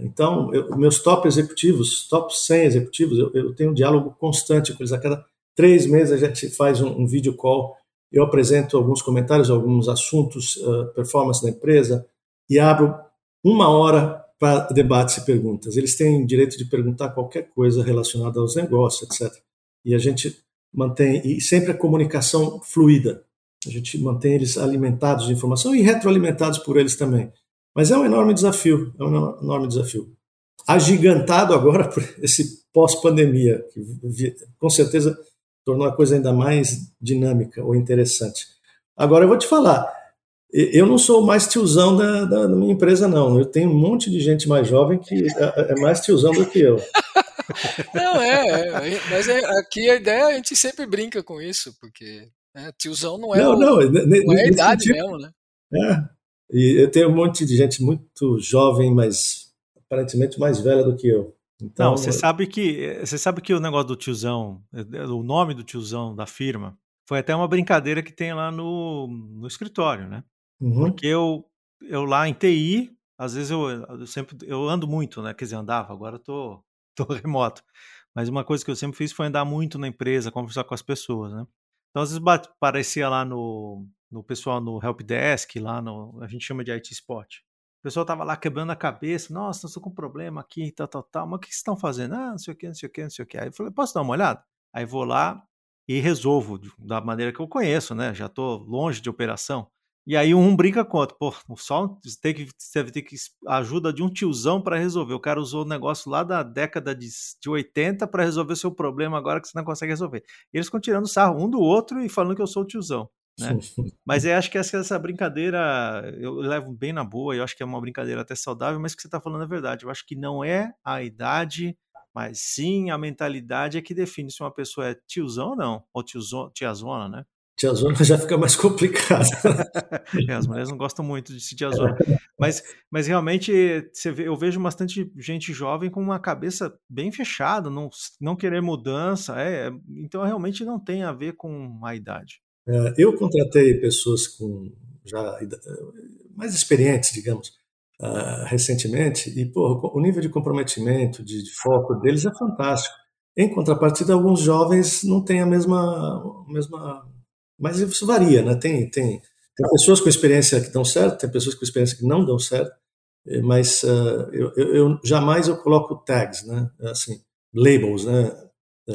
[SPEAKER 3] Então, eu, meus top executivos, top 100 executivos, eu, eu, tenho um diálogo constante com eles. A cada três meses a gente faz um, um vídeo call, eu apresento alguns comentários, alguns assuntos, uh, performance da empresa, e abro uma hora para debates e perguntas. Eles têm direito de perguntar qualquer coisa relacionada aos negócios, etc. E a gente mantém, e sempre a comunicação fluida. A gente mantém eles alimentados de informação e retroalimentados por eles também. Mas é um enorme desafio, é um enorme desafio. Agigantado agora por esse pós-pandemia, que com certeza tornou a coisa ainda mais dinâmica ou interessante. Agora eu vou te falar, eu não sou mais tiozão da, da, da, minha empresa, não. Eu tenho um monte de gente mais jovem que é, é mais tiozão do que eu.
[SPEAKER 2] Não, é, é mas é, aqui a ideia a gente sempre brinca com isso, porque né, tiozão não é, não, o, não, não é a idade tipo, mesmo, né?
[SPEAKER 3] É, e eu tenho um monte de gente muito jovem, mas aparentemente mais velha do que eu.
[SPEAKER 1] Então, não, você sabe que você sabe que o negócio do tiozão, o nome do tiozão da firma, foi até uma brincadeira que tem lá no, no escritório, né? Uhum. Porque eu, eu lá em TI, às vezes eu, eu, sempre eu ando muito, né? Quer dizer, andava, agora tô, tô remoto. Mas uma coisa que eu sempre fiz foi andar muito na empresa, conversar com as pessoas, né? Então, às vezes parecia lá no, no pessoal no helpdesk, lá no, a gente chama de IT Spot. O pessoal tava lá quebrando a cabeça, nossa, estou com um problema aqui, tal, tal, tal. Mas o que vocês estão fazendo? Ah, não sei o que, não sei o que, não sei o que. Aí eu falei, posso dar uma olhada? Aí vou lá e resolvo da maneira que eu conheço, né? Já estou longe de operação. E aí um brinca com o outro. Pô, só tem que, deve ter que ajuda de um tiozão para resolver. O cara usou o negócio lá da década de, de 80 para resolver seu problema agora que você não consegue resolver. E eles ficam tirando sarro um do outro e falando que eu sou o tiozão. Né? mas eu acho que essa, essa brincadeira eu levo bem na boa, eu acho que é uma brincadeira até saudável, mas o que você está falando é verdade. Eu acho que não é a idade, mas sim a mentalidade é que define se uma pessoa é tiozão ou não, ou tiazona, né?
[SPEAKER 3] Tiazona já fica mais complicado.
[SPEAKER 1] é, as mulheres não gostam muito de tiazona. Mas, mas realmente vê, eu vejo bastante gente jovem com uma cabeça bem fechada, não, não querer mudança. É, então realmente não tem a ver com a idade.
[SPEAKER 3] É, eu contratei pessoas com já mais experientes, digamos, uh, recentemente, e pô, o nível de comprometimento, de, de, foco deles é fantástico. Em contrapartida, alguns jovens não têm a mesma, a mesma mas isso varia, né? Tem, tem, tem pessoas com experiência que dão certo, tem pessoas com experiência que não dão certo, eh, mas uh, eu, eu, jamais eu coloco tags, né? Assim, labels, né? É,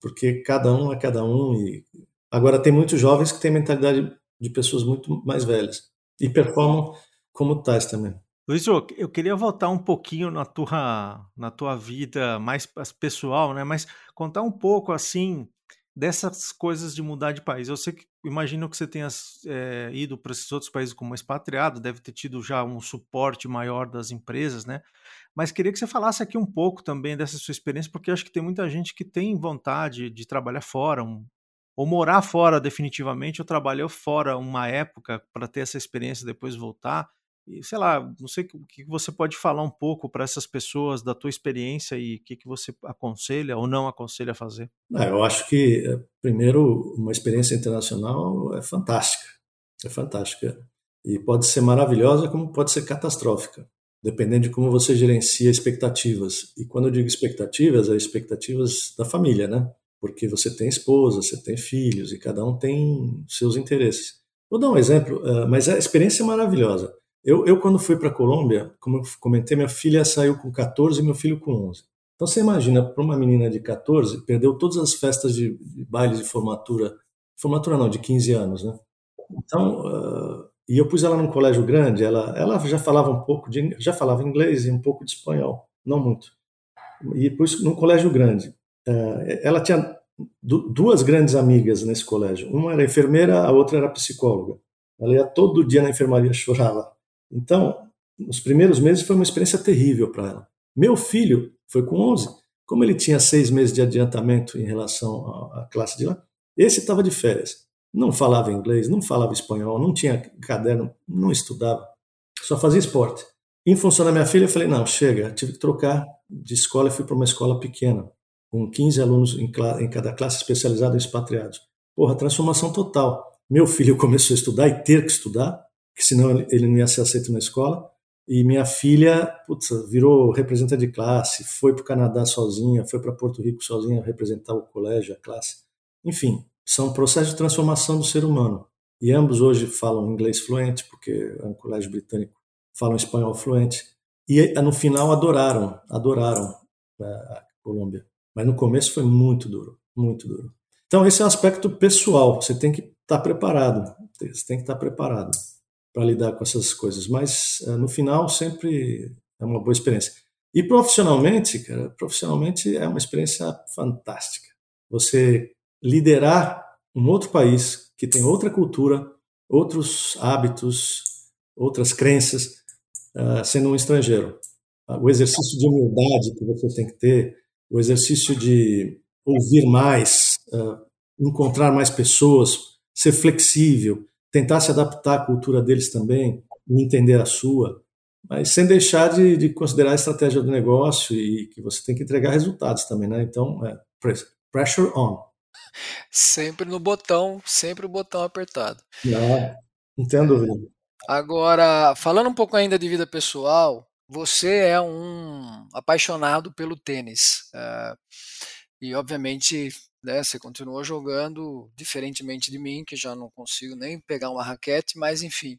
[SPEAKER 3] porque cada um é cada um e agora tem muitos jovens que têm mentalidade de pessoas muito mais velhas e performam como tais também.
[SPEAKER 1] Luiz, eu queria voltar um pouquinho na tua, na tua vida mais pessoal, né? Mas contar um pouco assim dessas coisas de mudar de país. Eu sei que imagino que você tenha é, ido para esses outros países como expatriado, deve ter tido já um suporte maior das empresas, né? Mas queria que você falasse aqui um pouco também dessa sua experiência, porque acho que tem muita gente que tem vontade de trabalhar fora, um, ou morar fora definitivamente, ou trabalhou fora uma época para ter essa experiência e depois voltar. E, sei lá, não sei o que você pode falar um pouco para essas pessoas da tua experiência e o que, que você aconselha ou não aconselha a fazer.
[SPEAKER 3] Ah, eu acho que, eh, primeiro, uma experiência internacional é fantástica. É fantástica. E pode ser maravilhosa, como pode ser catastrófica, dependendo de como você gerencia expectativas. E quando eu digo expectativas, é expectativas da família, né? Porque você tem esposa, você tem filhos e cada um tem seus interesses. Vou dar um exemplo, eh, mas a experiência é maravilhosa. Eu, eu quando fui para a Colômbia, como eu comentei, minha filha saiu com 14 e meu filho com 11. Então você imagina, para uma menina de 14, perdeu todas as festas de, de baile de formatura, formatura não, de 15 anos, né? Então, uh, e eu pus ela num colégio grande, ela, ela já falava um pouco de, já falava inglês e um pouco de espanhol, não muito. E pus num colégio grande. Uh, ela tinha duas grandes amigas nesse colégio. Uma era enfermeira, a outra era psicóloga. Ela ia todo dia na enfermaria chorar lá. Então, nos primeiros meses foi uma experiência terrível para ela. Meu filho foi com 11. Como ele tinha seis meses de adiantamento em relação à classe de lá, esse estava de férias. Não falava inglês, não falava espanhol, não tinha caderno, não estudava, só fazia esporte. Em função da minha filha, eu falei: não, chega, tive que trocar de escola e fui para uma escola pequena, com 15 alunos em, em cada classe especializada em expatriados. Porra, transformação total. Meu filho começou a estudar e ter que estudar, que senão ele não ia ser aceito na escola. E minha filha, putz, virou representante de classe, foi para o Canadá sozinha, foi para Porto Rico sozinha representar o colégio, a classe. Enfim, são processos de transformação do ser humano. E ambos hoje falam inglês fluente, porque é um colégio britânico, falam espanhol fluente. E no final adoraram, adoraram né, a Colômbia. Mas no começo foi muito duro, muito duro. Então esse é um aspecto pessoal, você tem que estar tá preparado, você tem que estar tá preparado para lidar com essas coisas. Mas eh, no final sempre é uma boa experiência. E profissionalmente, cara, profissionalmente é uma experiência fantástica. Você liderar um outro país que tem outra cultura, outros hábitos, outras crenças, uh, sendo um estrangeiro. O exercício de humildade que você tem que ter, o exercício de ouvir mais, uh, encontrar mais pessoas, ser flexível, tentar se adaptar à cultura deles também e entender a sua, mas sem deixar de, de, considerar a estratégia do negócio e que você tem que entregar resultados também, né? Então, é, pressure on.
[SPEAKER 2] Sempre no botão, sempre o botão apertado.
[SPEAKER 3] Tenho dúvida.
[SPEAKER 2] Agora, falando um pouco ainda de vida pessoal, você é um apaixonado pelo tênis. Uh, e, obviamente, né, você continuou jogando, diferentemente de mim, que já não consigo nem pegar uma raquete, mas enfim.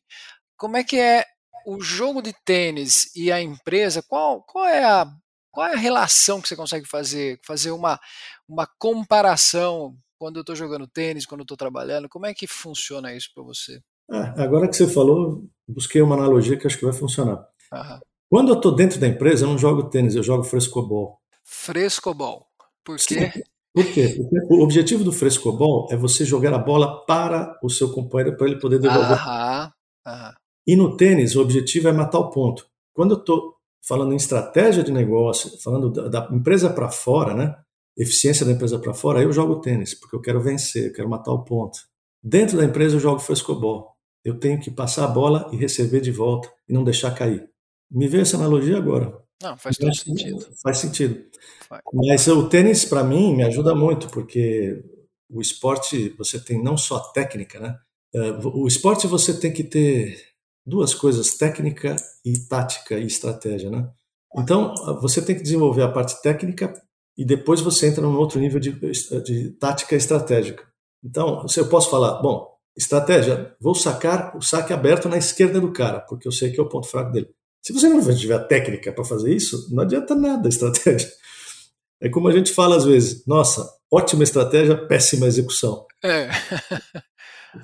[SPEAKER 2] Como é que é o jogo de tênis e a empresa? Qual, qual, é, a, qual é a relação que você consegue fazer? Fazer uma, uma comparação quando eu estou jogando tênis, quando eu estou trabalhando? Como é que funciona isso para você?
[SPEAKER 3] É, agora que você falou, busquei uma analogia que acho que vai funcionar. Quando eu estou dentro da empresa, eu não jogo tênis, eu jogo frescobol.
[SPEAKER 2] Frescobol. Por quê? Sim.
[SPEAKER 3] Por quê? Porque o objetivo do frescobol é você jogar a bola para o seu companheiro para ele poder devolver.
[SPEAKER 2] Aham, aham.
[SPEAKER 3] E no tênis, o objetivo é matar o ponto. Quando eu estou falando em estratégia de negócio, falando da, da empresa para fora, né? Eficiência da empresa para fora, eu jogo tênis, porque eu quero vencer, eu quero matar o ponto. Dentro da empresa eu jogo frescobol. Eu tenho que passar a bola e receber de volta e não deixar cair. Me veio essa analogia agora.
[SPEAKER 2] Não, faz todo sentido.
[SPEAKER 3] Faz sentido. Mas o tênis, para mim, me ajuda muito, porque o esporte, você tem não só técnica, né? É, o esporte você tem que ter duas coisas, técnica e tática e estratégia, né? Então, você tem que desenvolver a parte técnica e depois você entra num outro nível de, de tática estratégica. Então, eu posso falar, bom, estratégia, vou sacar o saque aberto na esquerda do cara, porque eu sei que é o ponto fraco dele. Se você não tiver técnica para fazer isso, não adianta nada a estratégia. É como a gente fala às vezes, nossa, ótima estratégia, péssima execução. É.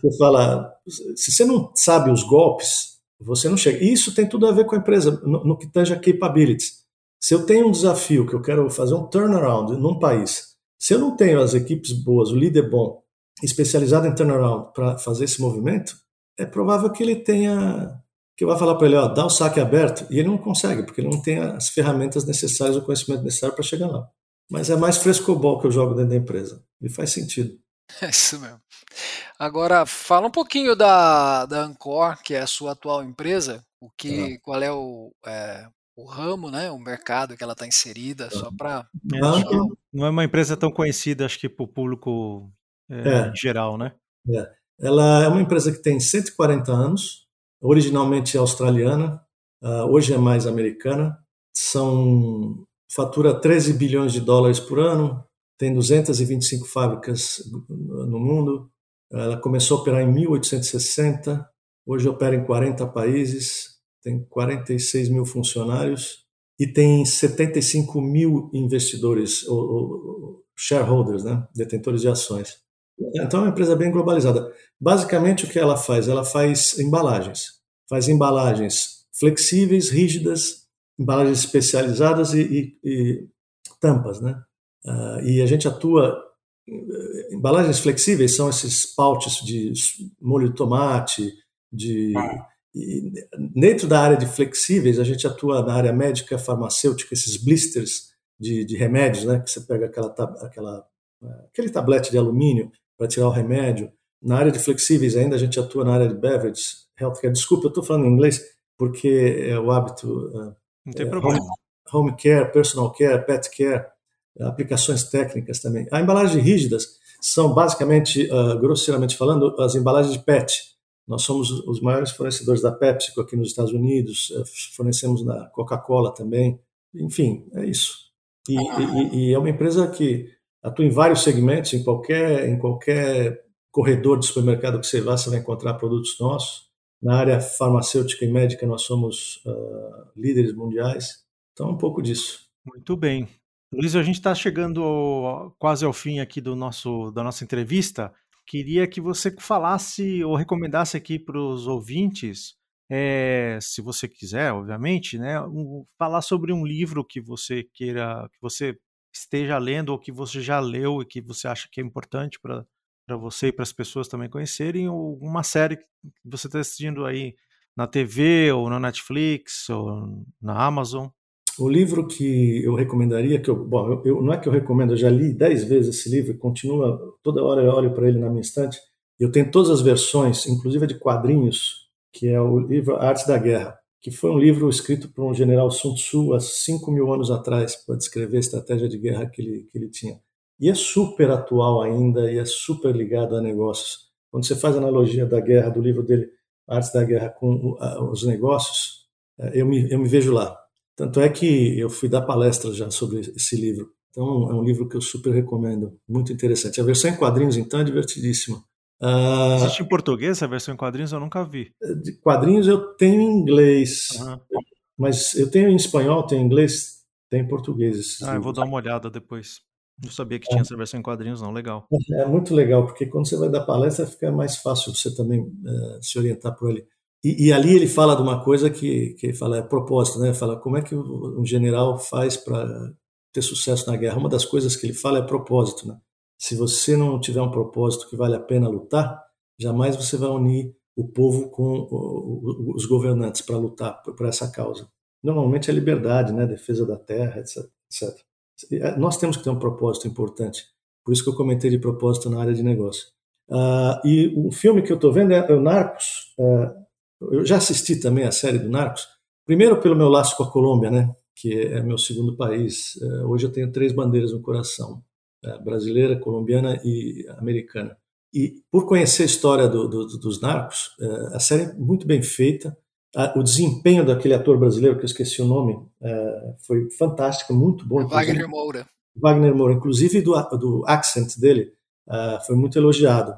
[SPEAKER 3] Você fala, se você não sabe os golpes, você não chega. E isso tem tudo a ver com a empresa, no, no que tange a capabilities. Se eu tenho um desafio que eu quero fazer um turnaround num país, se eu não tenho as equipes boas, o líder bom, especializado em turnaround para fazer esse movimento, é provável que ele tenha que eu vá falar para ele, ó, dá o saque aberto, e ele não consegue, porque ele não tem as ferramentas necessárias, o conhecimento necessário para chegar lá. Mas é mais frescobol que eu jogo dentro da empresa. E faz sentido.
[SPEAKER 2] É isso mesmo. Agora, fala um pouquinho da, da Ancor, que é a sua atual empresa, o que, ah. qual é o, é, o ramo, né, o mercado que ela está inserida, só para...
[SPEAKER 1] É, não é uma empresa tão conhecida, acho que para o público é, é. em geral, né?
[SPEAKER 3] É. Ela é uma empresa que tem 140 anos, originalmente australiana, uh, hoje é mais americana, são fatura 13 bilhões de dólares por ano, tem 225 fábricas no mundo. Ela começou a operar em 1860, hoje opera em 40 países, tem 46 mil funcionários e tem 75 mil investidores, ou, ou shareholders, né? detentores de ações. Então é uma empresa bem globalizada. Basicamente o que ela faz? Ela faz embalagens. Faz embalagens flexíveis, rígidas, embalagens especializadas e, e, e tampas, né? Uh, e a gente atua. Eh, embalagens flexíveis são esses pouches de molho de tomate, de. E dentro da área de flexíveis, a gente atua na área médica, farmacêutica, esses blisters de, de remédios, né? Que você pega aquela, aquela, aquele tablete de alumínio para tirar o remédio. Na área de flexíveis ainda a gente atua na área de beverages, healthcare. Desculpa, eu estou falando em inglês porque é o hábito.
[SPEAKER 1] Não tem é, problema.
[SPEAKER 3] Home, home care, personal care, pet care aplicações técnicas também. A embalagem rígidas são basicamente, uh, grosseiramente falando, as embalagens de PET. Nós somos os maiores fornecedores da PepsiCo aqui nos Estados Unidos, uh, fornecemos na Coca-Cola também. Enfim, é isso. E, e, e, é uma empresa que atua em vários segmentos, em qualquer, em qualquer corredor de supermercado que você vá, você vai encontrar produtos nossos. Na área farmacêutica e médica, nós somos uh, líderes mundiais. Então, um pouco disso.
[SPEAKER 1] Muito bem. Luiz, a gente está chegando ao, quase ao fim aqui do nosso, da nossa entrevista. Queria que você falasse ou recomendasse aqui para os ouvintes, é, se você quiser, obviamente, né, um, falar sobre um livro que você queira, que você esteja lendo ou que você já leu e que você acha que é importante para você e para as pessoas também conhecerem, ou uma série que você está assistindo aí na TV ou na Netflix ou na Amazon.
[SPEAKER 3] O livro que eu recomendaria, que eu, bom, eu, eu, não é que eu recomendo, eu já li dez vezes esse livro, continua, toda hora eu olho para ele na minha estante. Eu tenho todas as versões, inclusive de quadrinhos, que é o livro Artes da Guerra, que foi um livro escrito por um general Sun Tzu há 5 mil anos atrás, para descrever a estratégia de guerra que ele, que ele tinha. E é super atual ainda e é super ligado a negócios. Quando você faz a analogia da guerra, do livro dele, Artes da Guerra, com os negócios, é, eu me, eu me vejo lá tanto é que eu fui dar palestra já sobre esse livro. Então, é um livro que eu super recomendo, muito interessante. A versão em quadrinhos, então, é divertidíssima.
[SPEAKER 1] Uh, Existe em português a versão em quadrinhos? Eu nunca vi.
[SPEAKER 3] De quadrinhos eu tenho em inglês, uhum. mas eu tenho em espanhol, tenho em inglês, tem em português.
[SPEAKER 1] Ah, eu vou dar uma olhada depois. Não sabia que tinha é. essa versão em quadrinhos, não. Legal.
[SPEAKER 3] É muito legal, porque quando você vai dar palestra, fica mais fácil você também uh, se orientar por ali. E, e, ali ele fala de uma coisa que, que ele fala, é propósito, né? Fala como é que um general faz para ter sucesso na guerra. Uma das coisas que ele fala é propósito, né? Se você não tiver um propósito que vale a pena lutar, jamais você vai unir o povo com os governantes para lutar por essa causa. Normalmente é liberdade, né? Defesa da terra, etc, etc. Nós temos que ter um propósito importante. Por isso que eu comentei de propósito na área de negócio. Uh, e o filme que eu estou vendo é, é o Narcos. Uh, eu já assisti também a série do Narcos. Primeiro pelo meu laço com a Colômbia, né? Que é meu segundo país. Uh, hoje eu tenho três bandeiras no coração: brasileira, colombiana e americana. E por conhecer a história do, do, dos Narcos, a série é muito bem feita. O desempenho daquele ator brasileiro que eu esqueci o nome foi fantástico, muito bom.
[SPEAKER 2] Wagner Moura.
[SPEAKER 3] Wagner Moura, inclusive do, do accent dele foi muito elogiado.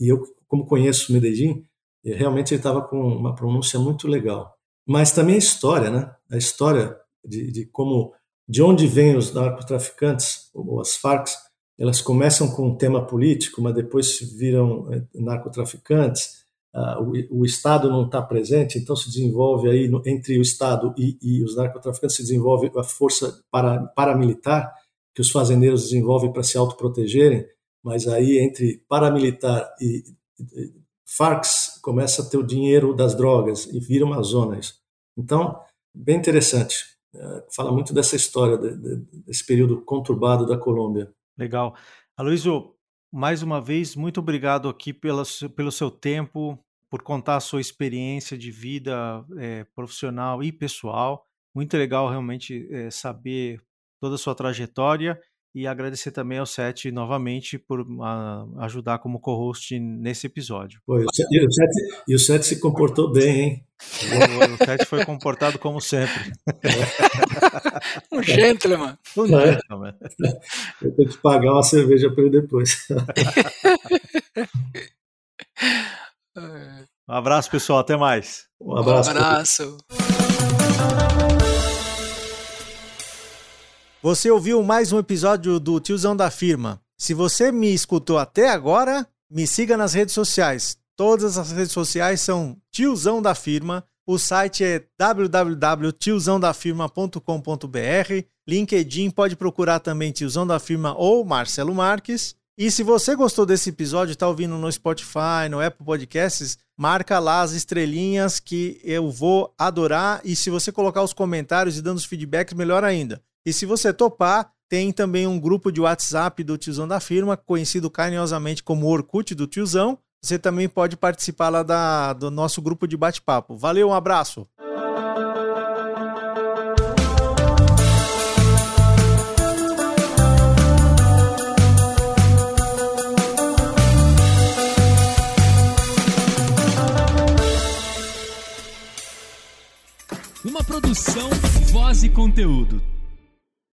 [SPEAKER 3] E eu, como conheço o Medellín, realmente ele estava com uma pronúncia muito legal. Mas também a história, né? A história de, de como, de onde vêm os narcotraficantes, ou as Farc, elas começam com um tema político, mas depois viram eh, narcotraficantes. Uh, o, Estado não está presente, então se desenvolve aí entre o Estado e, e, os narcotraficantes se desenvolve a força para, paramilitar que os fazendeiros desenvolvem para se autoprotegerem mas aí entre paramilitar e, e Farc começa a ter o dinheiro das drogas e vira uma zona isso. Então, bem interessante. Fala muito dessa história, desse período conturbado da Colômbia.
[SPEAKER 1] Legal. Aloysio, mais uma vez, muito obrigado aqui pelo seu tempo, por contar a sua experiência de vida é, profissional e pessoal. Muito legal realmente é, saber toda a sua trajetória e agradecer também ao Sete novamente por uh, ajudar como co-host nesse episódio.
[SPEAKER 3] Pô, e, o Sete, e o Sete se comportou bem, hein?
[SPEAKER 1] O, o Sete foi comportado como sempre.
[SPEAKER 2] um gentleman.
[SPEAKER 3] Um gentleman. Eu tenho que pagar uma cerveja para ele depois.
[SPEAKER 1] um abraço, pessoal. Até mais.
[SPEAKER 2] Um abraço. Um abraço.
[SPEAKER 1] Você ouviu mais um episódio do Tiozão da Firma. Se você me escutou até agora, me siga nas redes sociais. Todas as redes sociais são Tiozão da Firma. O site é www.tiozãodafirma.com.br. LinkedIn pode procurar também Tiozão da Firma ou Marcelo Marques. E se você gostou desse episódio, está ouvindo no Spotify, no Apple Podcasts, marca lá as estrelinhas que eu vou adorar. E se você colocar os comentários e dando os feedbacks, melhor ainda. E se você topar, tem também um grupo de WhatsApp do Tiozão da Firma, conhecido carinhosamente como Orkut do Tiozão. Você também pode participar lá da, do nosso grupo de bate-papo. Valeu, um abraço!
[SPEAKER 4] Uma produção, voz e conteúdo.